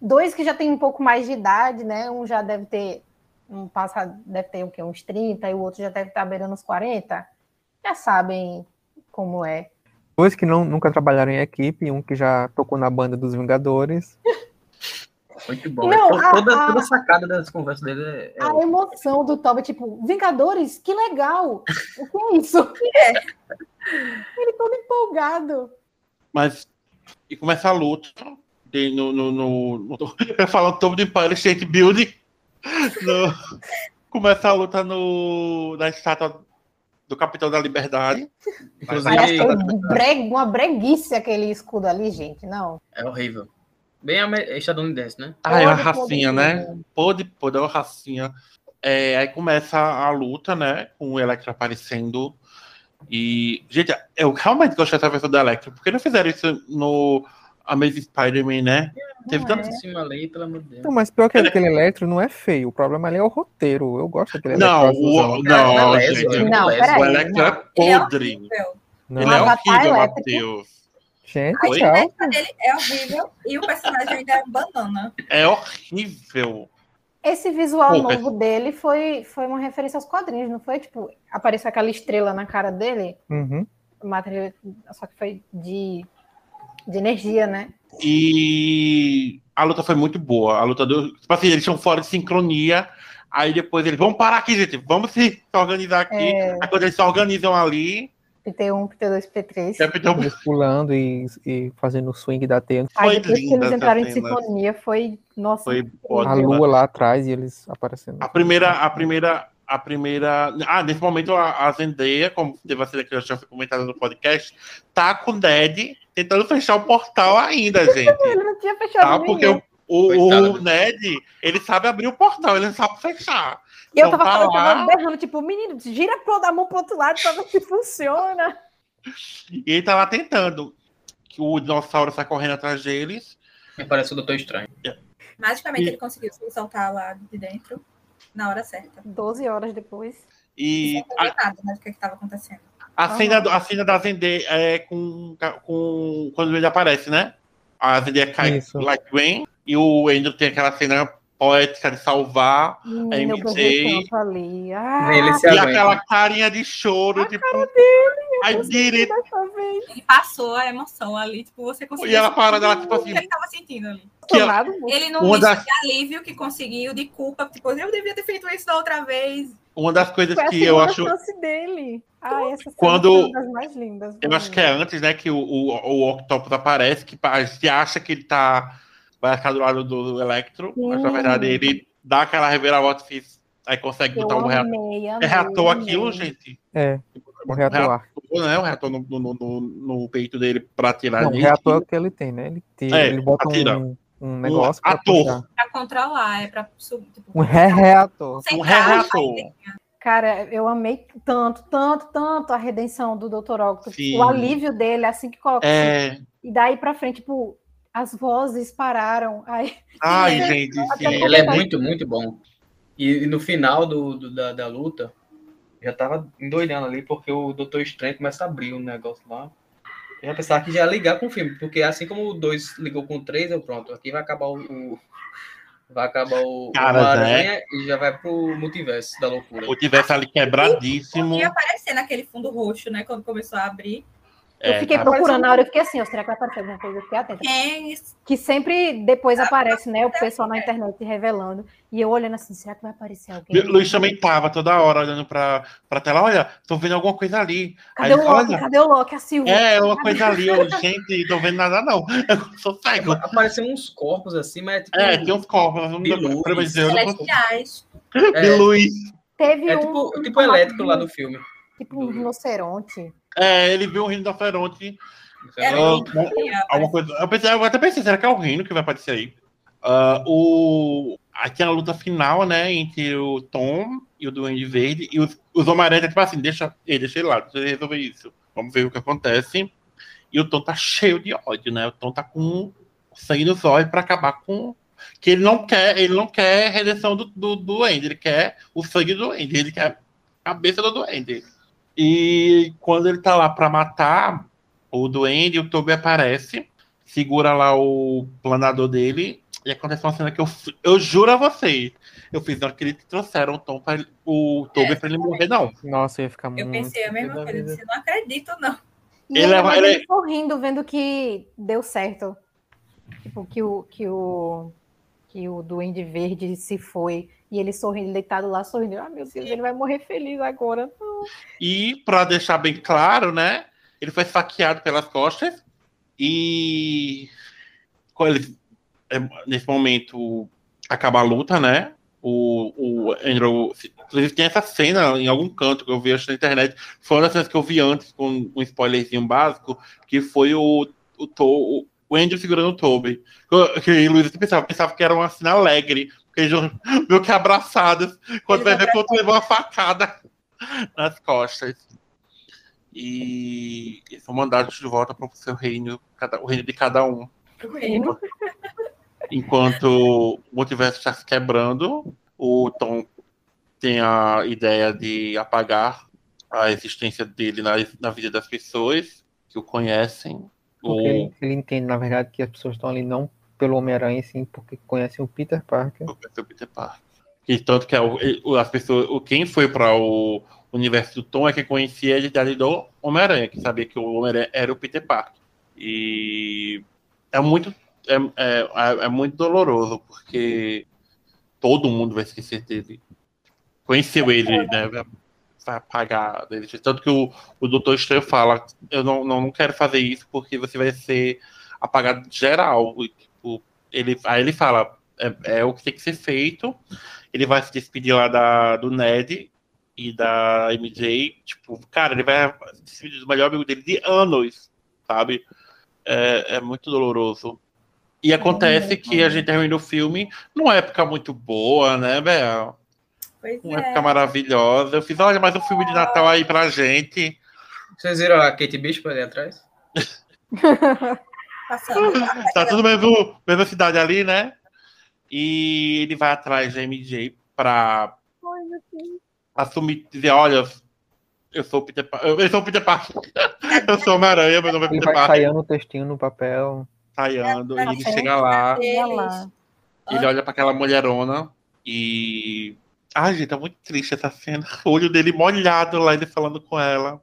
Dois que já tem um pouco mais de idade, né? Um já deve ter um passado, deve ter o quê? uns 30, e o outro já deve estar beirando uns 40. Já sabem como é. Dois que não, nunca trabalharam em equipe, um que já tocou na banda dos Vingadores. Muito bom. Não, a- toda, a- toda sacada das conversas dele é. é A emoção do Toby, tipo, Vingadores, que legal! O que é isso? Ele todo empolgado. Mas. E começa a luta. de- no, no, no, no, eu falo todo do Empire State Building. No- começa a luta no, na estátua do Capitão da Liberdade. Inclusive, Parece um breg- uma breguice aquele escudo ali, gente. Não. é horrível. Bem estadunidense, né? Ah, é uma racinha, né? Pode, pode, é uma racinha. É, aí começa a luta, né? Com o Electro aparecendo. E, gente, eu realmente gostei dessa versão do Electro. Por que não fizeram isso no Amazing Spider-Man, né? Teve Não tanto. é. Cima ali, pelo amor de Deus. Não, mas pior que aquele Electro não é feio. O problema ali é o roteiro. Eu gosto daquele Não, Electro o, não, Não, é gente. Não, peraí. O Electro é não. Ele é podre. horrível. Não. Ele é horrível. Matheus. Gente, A tchau. dele é horrível e o personagem ainda é banana. É horrível. Esse visual novo dele foi, foi uma referência aos quadrinhos, não foi? Tipo, apareceu aquela estrela na cara dele, Uhum. material, só que foi de, de energia, né? E a luta foi muito boa. A luta do. Tipo assim, eles tinham fora de sincronia. Aí depois eles, vamos parar aqui, gente. Vamos se organizar aqui. É. Aí quando eles se organizam ali, PT1, PT2, PT3. Capitão Eles pulando e, e fazendo o swing da teia. Aí depois que eles entraram em sintonia, foi. Nossa, foi A ótima. lua lá atrás e eles aparecendo. A primeira, a primeira, a primeira. Ah, nesse momento a, a Zendaya, como teve a cena que eu já foi comentada no podcast, tá com o Ned tentando fechar o portal ainda, gente. ele não tinha fechado Tá? nenhum. Porque o, o, o Ned, ele sabe abrir o portal, ele não sabe fechar. E eu tava, tá eu tava berrando, tipo, menino, gira pro- a mão pro outro lado pra ver se funciona. E ele tá lá tentando. Que o dinossauro sai correndo atrás deles. Me parece o Doutor Estranho. Magicamente E- ele conseguiu se soltar lá de dentro na hora certa. 12 horas depois. E Sem a, entender nada né, do que estava acontecendo. a cena, a cena da Zendaya é com, com. Quando ele aparece, né? A Zendaya cai Isso. E o Andrew tem aquela cena poética de salvar. Eu MJ. ali. Ah, Ele se E aguenta. aquela carinha de choro, tipo. I did it. dessa vez. Ele passou a emoção ali, tipo, você conseguiu. E ela para dela, tipo o assim, que ele tava sentindo ali. Que ela-. Ele não disse das- de alívio que conseguiu, de culpa, tipo, eu devia ter feito isso da outra vez. Uma das coisas Foi a que eu acho. dele. Ah, essa Quando- foi uma das mais lindas. Eu acho que é antes, né, que o, o, o Octopus aparece, que a gente acha que ele tá. Vai ficar do lado do Electro, mas na Sim. verdade ele dá aquela reviravolta e aí consegue Eu botar um reator. amei, É amei, reator amei. aquilo, gente. É, o reator ar. né? O reator no, no, no, no peito dele pra tirar Não, o reator que ele tem, né? Ele, tira, É, ele bota atira. um, um negócio pra ator. puxar. Pra controlar, é pra subir. Tipo, Um re-reator. Um reator. Cara, eu amei tanto, tanto, tanto a redenção do Dr. Octopus. Sim. O alívio dele, assim que coloca. É. E daí pra frente, tipo, as vozes pararam. Aí, Ai, Sim. gente, sim. Ele é muito, muito bom. E, e no final do, do- da, da luta, já tava endoidando ali, porque o Doutor Estranho começa a abrir um negócio lá. Eu já pensava que já ia ligar com o filme, porque assim como o 2 ligou com o 3, eu pronto, aqui vai acabar o. o- vai acabar o Cara, Homem-Aranha e já vai pro multiverso da loucura. Ou tivesse ali quebradíssimo. Podia aparecer naquele fundo roxo, né? Quando começou a abrir. Eu É, fiquei tá- procurando na hora, eu fiquei assim, ó, será que vai aparecer alguma coisa? Eu fiquei atenta. Quem Que sempre depois aparece, né, o pessoal na internet revelando. E eu olhando assim, será que vai aparecer alguém? Lu- Luiz também tava toda hora olhando pra, pra tela. Olha, tô vendo alguma coisa ali. Cadê Aí, o Loki? olha, Cadê o Loki? A Silvia? É, uma coisa ali. Eu, gente, tô vendo nada não. Eu sou cego. Apareceram uns corpos assim, mas tipo, É, tem uns corpos. Eu não celestiais. é, luz. Teve é um, tipo, um tipo elétrico lá no filme. Tipo um rinoceronte. É, ele viu um rinoceronte. Era Ah, um- bom, alguma coisa. Eu, pensei, eu até pensei, será que é o Rino que vai aparecer aí? Ah, o... Aqui a luta final, né, entre o Tom e o Duende Verde. E os, os Homem-Aranha, tipo assim, deixa, ei, deixa ele lá, deixa ele resolver isso. Vamos ver o que acontece. E o Tom tá cheio de ódio, né? O Tom tá com sangue nos olhos pra acabar com. Que ele não quer, ele não quer redenção do, do, do Duende, ele quer o sangue do Duende, ele quer a cabeça do Duende. E quando ele tá lá pra matar o Duende, o Toby aparece, segura lá o planador dele, e acontece uma cena que eu, eu juro a vocês, eu fiz na que eles trouxeram o Tom pra, ele- o Toby pra ele morrer, não. Nossa, eu ia ficar Eu muito. pensei a mesma coisa. Você não acredito, não. E Ele ele, é- ele é- ele sorrindo, vendo que deu certo. Tipo, que o, que o que o Duende Verde se foi e ele sorrindo, deitado lá, sorrindo. Ah, meu Deus, ele vai morrer feliz agora. Não. E para deixar bem claro, né? Ele foi esfaqueado pelas costas e ele- é, nesse momento acaba a luta, né? O, o Andrew. Inclusive tem essa cena em algum canto que eu vi acho, na internet. Foi uma das cenas que eu vi antes, com um spoilerzinho básico, que foi o, o, o, o Andrew segurando o Toby. Que, o Luiz pensava, pensava que era uma cena alegre, porque eles meio que abraçados, quando vai ver o outro levou uma facada nas costas. E eles são mandados de volta para o seu reino, cada- o reino de cada um. Enquanto o multiverso está se quebrando, o Tom tem a ideia de apagar a existência dele na, na vida das pessoas que o conhecem. Porque O, ele, ele entende, na verdade, que as pessoas estão ali não pelo Homem-Aranha, sim porque conhecem o Peter Parker. o Peter Parker. E tanto que é as pessoas, quem foi para o universo do Tom é quem conhecia a identidade do Homem-Aranha, que sabia que o Homem-Aranha era o Peter Parker. E é muito, é, é, é muito doloroso, porque todo mundo vai esquecer dele. Conheceu ele, né? Dele. Tanto que o, o Doutor Estranho fala: Eu não, não, não quero fazer isso porque você vai ser apagado geral. E, tipo, ele, aí ele fala: é, é o que tem que ser feito. Ele vai se despedir lá da, do Ned e da MJ. Tipo, cara, ele vai se despedir do melhor amigo dele de anos, sabe? É, é muito doloroso. E acontece que a gente termina o filme numa época muito boa, né, Bel? Pois Uma é. época maravilhosa. Eu fiz, olha, mais um filme de Natal aí pra gente. Vocês viram a Kate Bishop ali atrás? Tá tudo mesmo, mesma cidade ali, né? E ele vai atrás da MJ pra assumir, dizer, olha, eu sou o Peter Parker. Eu sou o Peter Parker. Eu sou Homem-Aranha, meu nome é Ele Peter vai Parker. saindo o textinho no papel. Saiando, e ele chega lá. ele olha pra aquela mulherona e. Ai, gente, é muito triste essa cena. O olho dele molhado lá, ele falando com ela.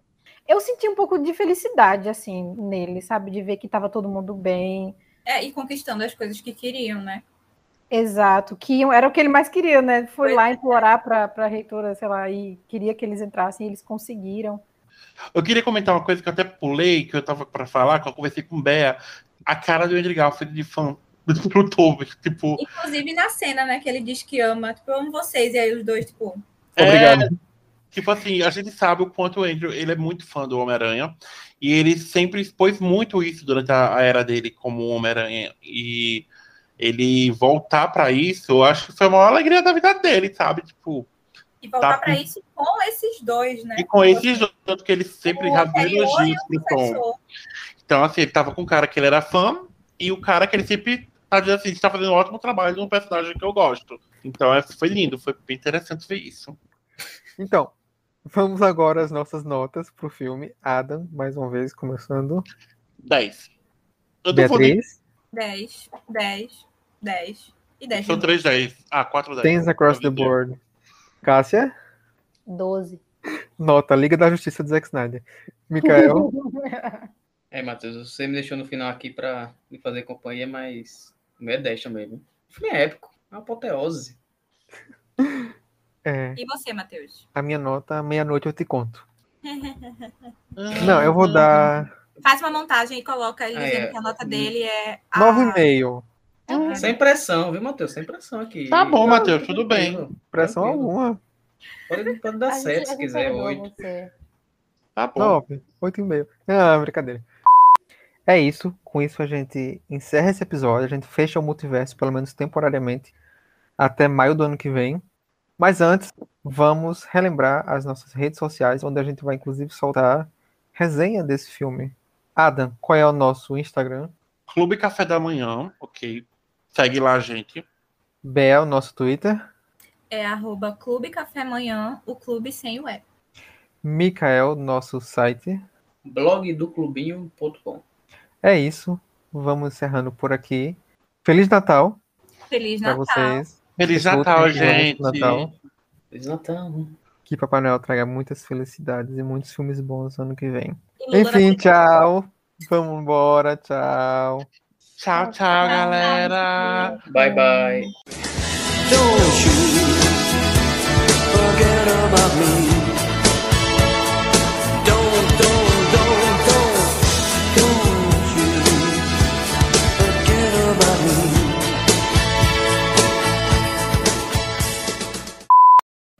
Eu senti um pouco de felicidade, assim, nele, sabe? De ver que tava todo mundo bem. É, e conquistando as coisas que queriam, né? Exato, que era o que ele mais queria, né? Foi Pois lá implorar para a reitora, sei lá, e queria que eles entrassem, e eles conseguiram. Eu queria comentar uma coisa que eu até pulei, que eu tava pra falar, que eu conversei com o Bea. A cara do Andrew Garfield de fã Toby. Tipo, Inclusive na cena, né, que ele diz que ama, tipo, eu amo vocês, e aí os dois, tipo, Obrigado. Tipo assim, a gente sabe o quanto o Andrew ele é muito fã do Homem-Aranha. E ele sempre expôs muito isso durante a, a era dele como Homem-Aranha. E ele voltar pra isso, eu acho que foi a maior alegria da vida dele, sabe? Tipo, e voltar Tá. pra isso com esses dois, né? e com esses dois, tanto que ele sempre anterior e elogios pro Tom. Então, assim, ele tava com um cara que ele era fã e o cara que ele sempre tá dizendo assim, está fazendo um ótimo trabalho num personagem que eu gosto. Então, é, foi lindo, foi bem interessante ver isso. Então, vamos agora às nossas notas pro filme. Adam, mais uma vez, começando. 10. Eu Beatriz, 10, 10, 10 e 10. São 3 10. Ah, 4 10. Tens Across the. Board. Cássia, 12. nota Liga da Justiça do Zack Snyder. Mikael, É, Matheus, você me deixou no final aqui pra me fazer companhia, mas o meu é 10 também, viu? O filme é épico, é uma apoteose. é, E você, Matheus? a minha nota, meia-noite eu te conto. Não, eu vou dar Faz uma montagem e coloca ele Ah, dizendo é. que a nota dele é. a- 9,5. Sem pressão, viu, Matheus? Sem pressão aqui. Tá bom, Matheus, tudo bem. Tranquilo, Pressão tranquilo. alguma. Pode, pode dar A gente- 7 a se quiser, perdoa 8. você. Tá bom. 9, 8,5. Ah, brincadeira. É isso. Com isso a gente encerra esse episódio. A gente fecha o multiverso, pelo menos temporariamente, até maio do ano que vem. Mas antes, vamos relembrar as nossas redes sociais, onde a gente vai inclusive soltar resenha desse filme. Adam, qual é o nosso Instagram? Clube Café da Manhã, ok. Segue lá, gente. Bel, nosso Twitter. É arroba Clube Café Manhã, o clube sem o E. Mikael, nosso site. Blogdoclubinho.com. É isso. Vamos encerrando por aqui. Feliz Natal Feliz Natal. vocês. Feliz Desfrutem Natal, gente. Natal. Feliz Natal. Que Papai Noel traga muitas felicidades e muitos filmes bons ano que vem. Enfim, tchau. Vamos embora, tchau. Tchau, tchau, galera. Bye, bye. Don't you forget about me.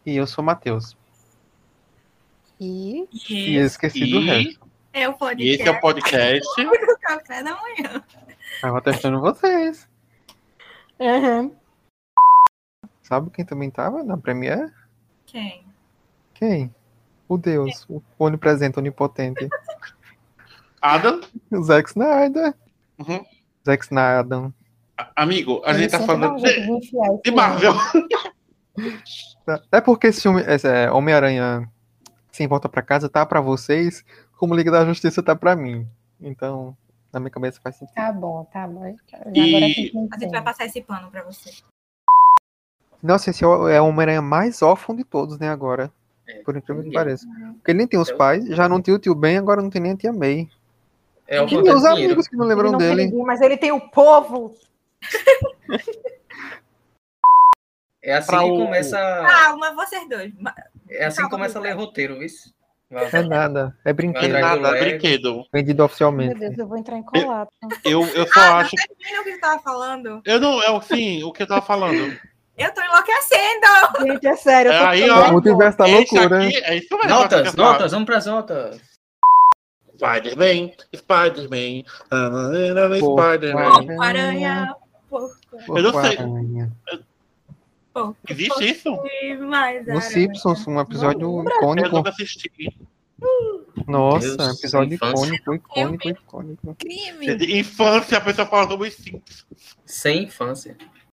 E eu sou o Matheus. E E eu esqueci do E- resto. É o E podcast esse é o podcast. do café da manhã. Tava testando vocês. Uhum. Sabe quem também tava na Premiere? Quem? Quem? O Deus, o onipresente, onipotente. Adam, O Zack Snyder. Uhum. Zack Snyder. amigo, a gente tá falando de, de Marvel. É porque esse filme, esse, é, Homem-Aranha Sem Volta Pra Casa tá pra vocês, como Liga da Justiça tá pra mim. Então, na minha cabeça faz sentido. Tá bom, tá bom. E- agora tem A gente vai passar esse pano pra você. Nossa, esse é o é o Homem-Aranha mais órfão de todos, né, agora. É, Por incrível que pareça. Porque ele nem tem os Eu- pais, já não tem o tio Ben, agora não tem nem a tia May. É o E vontade os amigos que não Ele lembram não tem dele. ninguém, mas ele tem o povo. É assim Pra que o- começa. Calma, vocês dois. É assim que Calma, começa a ler roteiro? Vai- É nada, é É brinquedo. Do nada, Lego. brinquedo. Vendido Meu oficialmente. Deus, eu vou entrar em colapso. Eu, eu só Ah, acho. não o que você tava falando. Eu não, é o sim, o que eu tava falando. Eu tô enlouquecendo. Gente, é sério. eu tô É aí, ó. O multiverso Esse loucura. aqui, é isso mesmo. Notas, que eu falo. notas, vamos pras notas. Spider-Man, Spider-Man, ah, Spider-Man. Aranha. Porco. Eu não sei. Porco. Existe isso? Mais aranha. Simpsons, um episódio Eu icônico. nunca assisti. Nossa, Deus, episódio infância. icônico, icônico, icônico. Crime. Infância, a pessoa fala sobre Simpsons. Sem infância.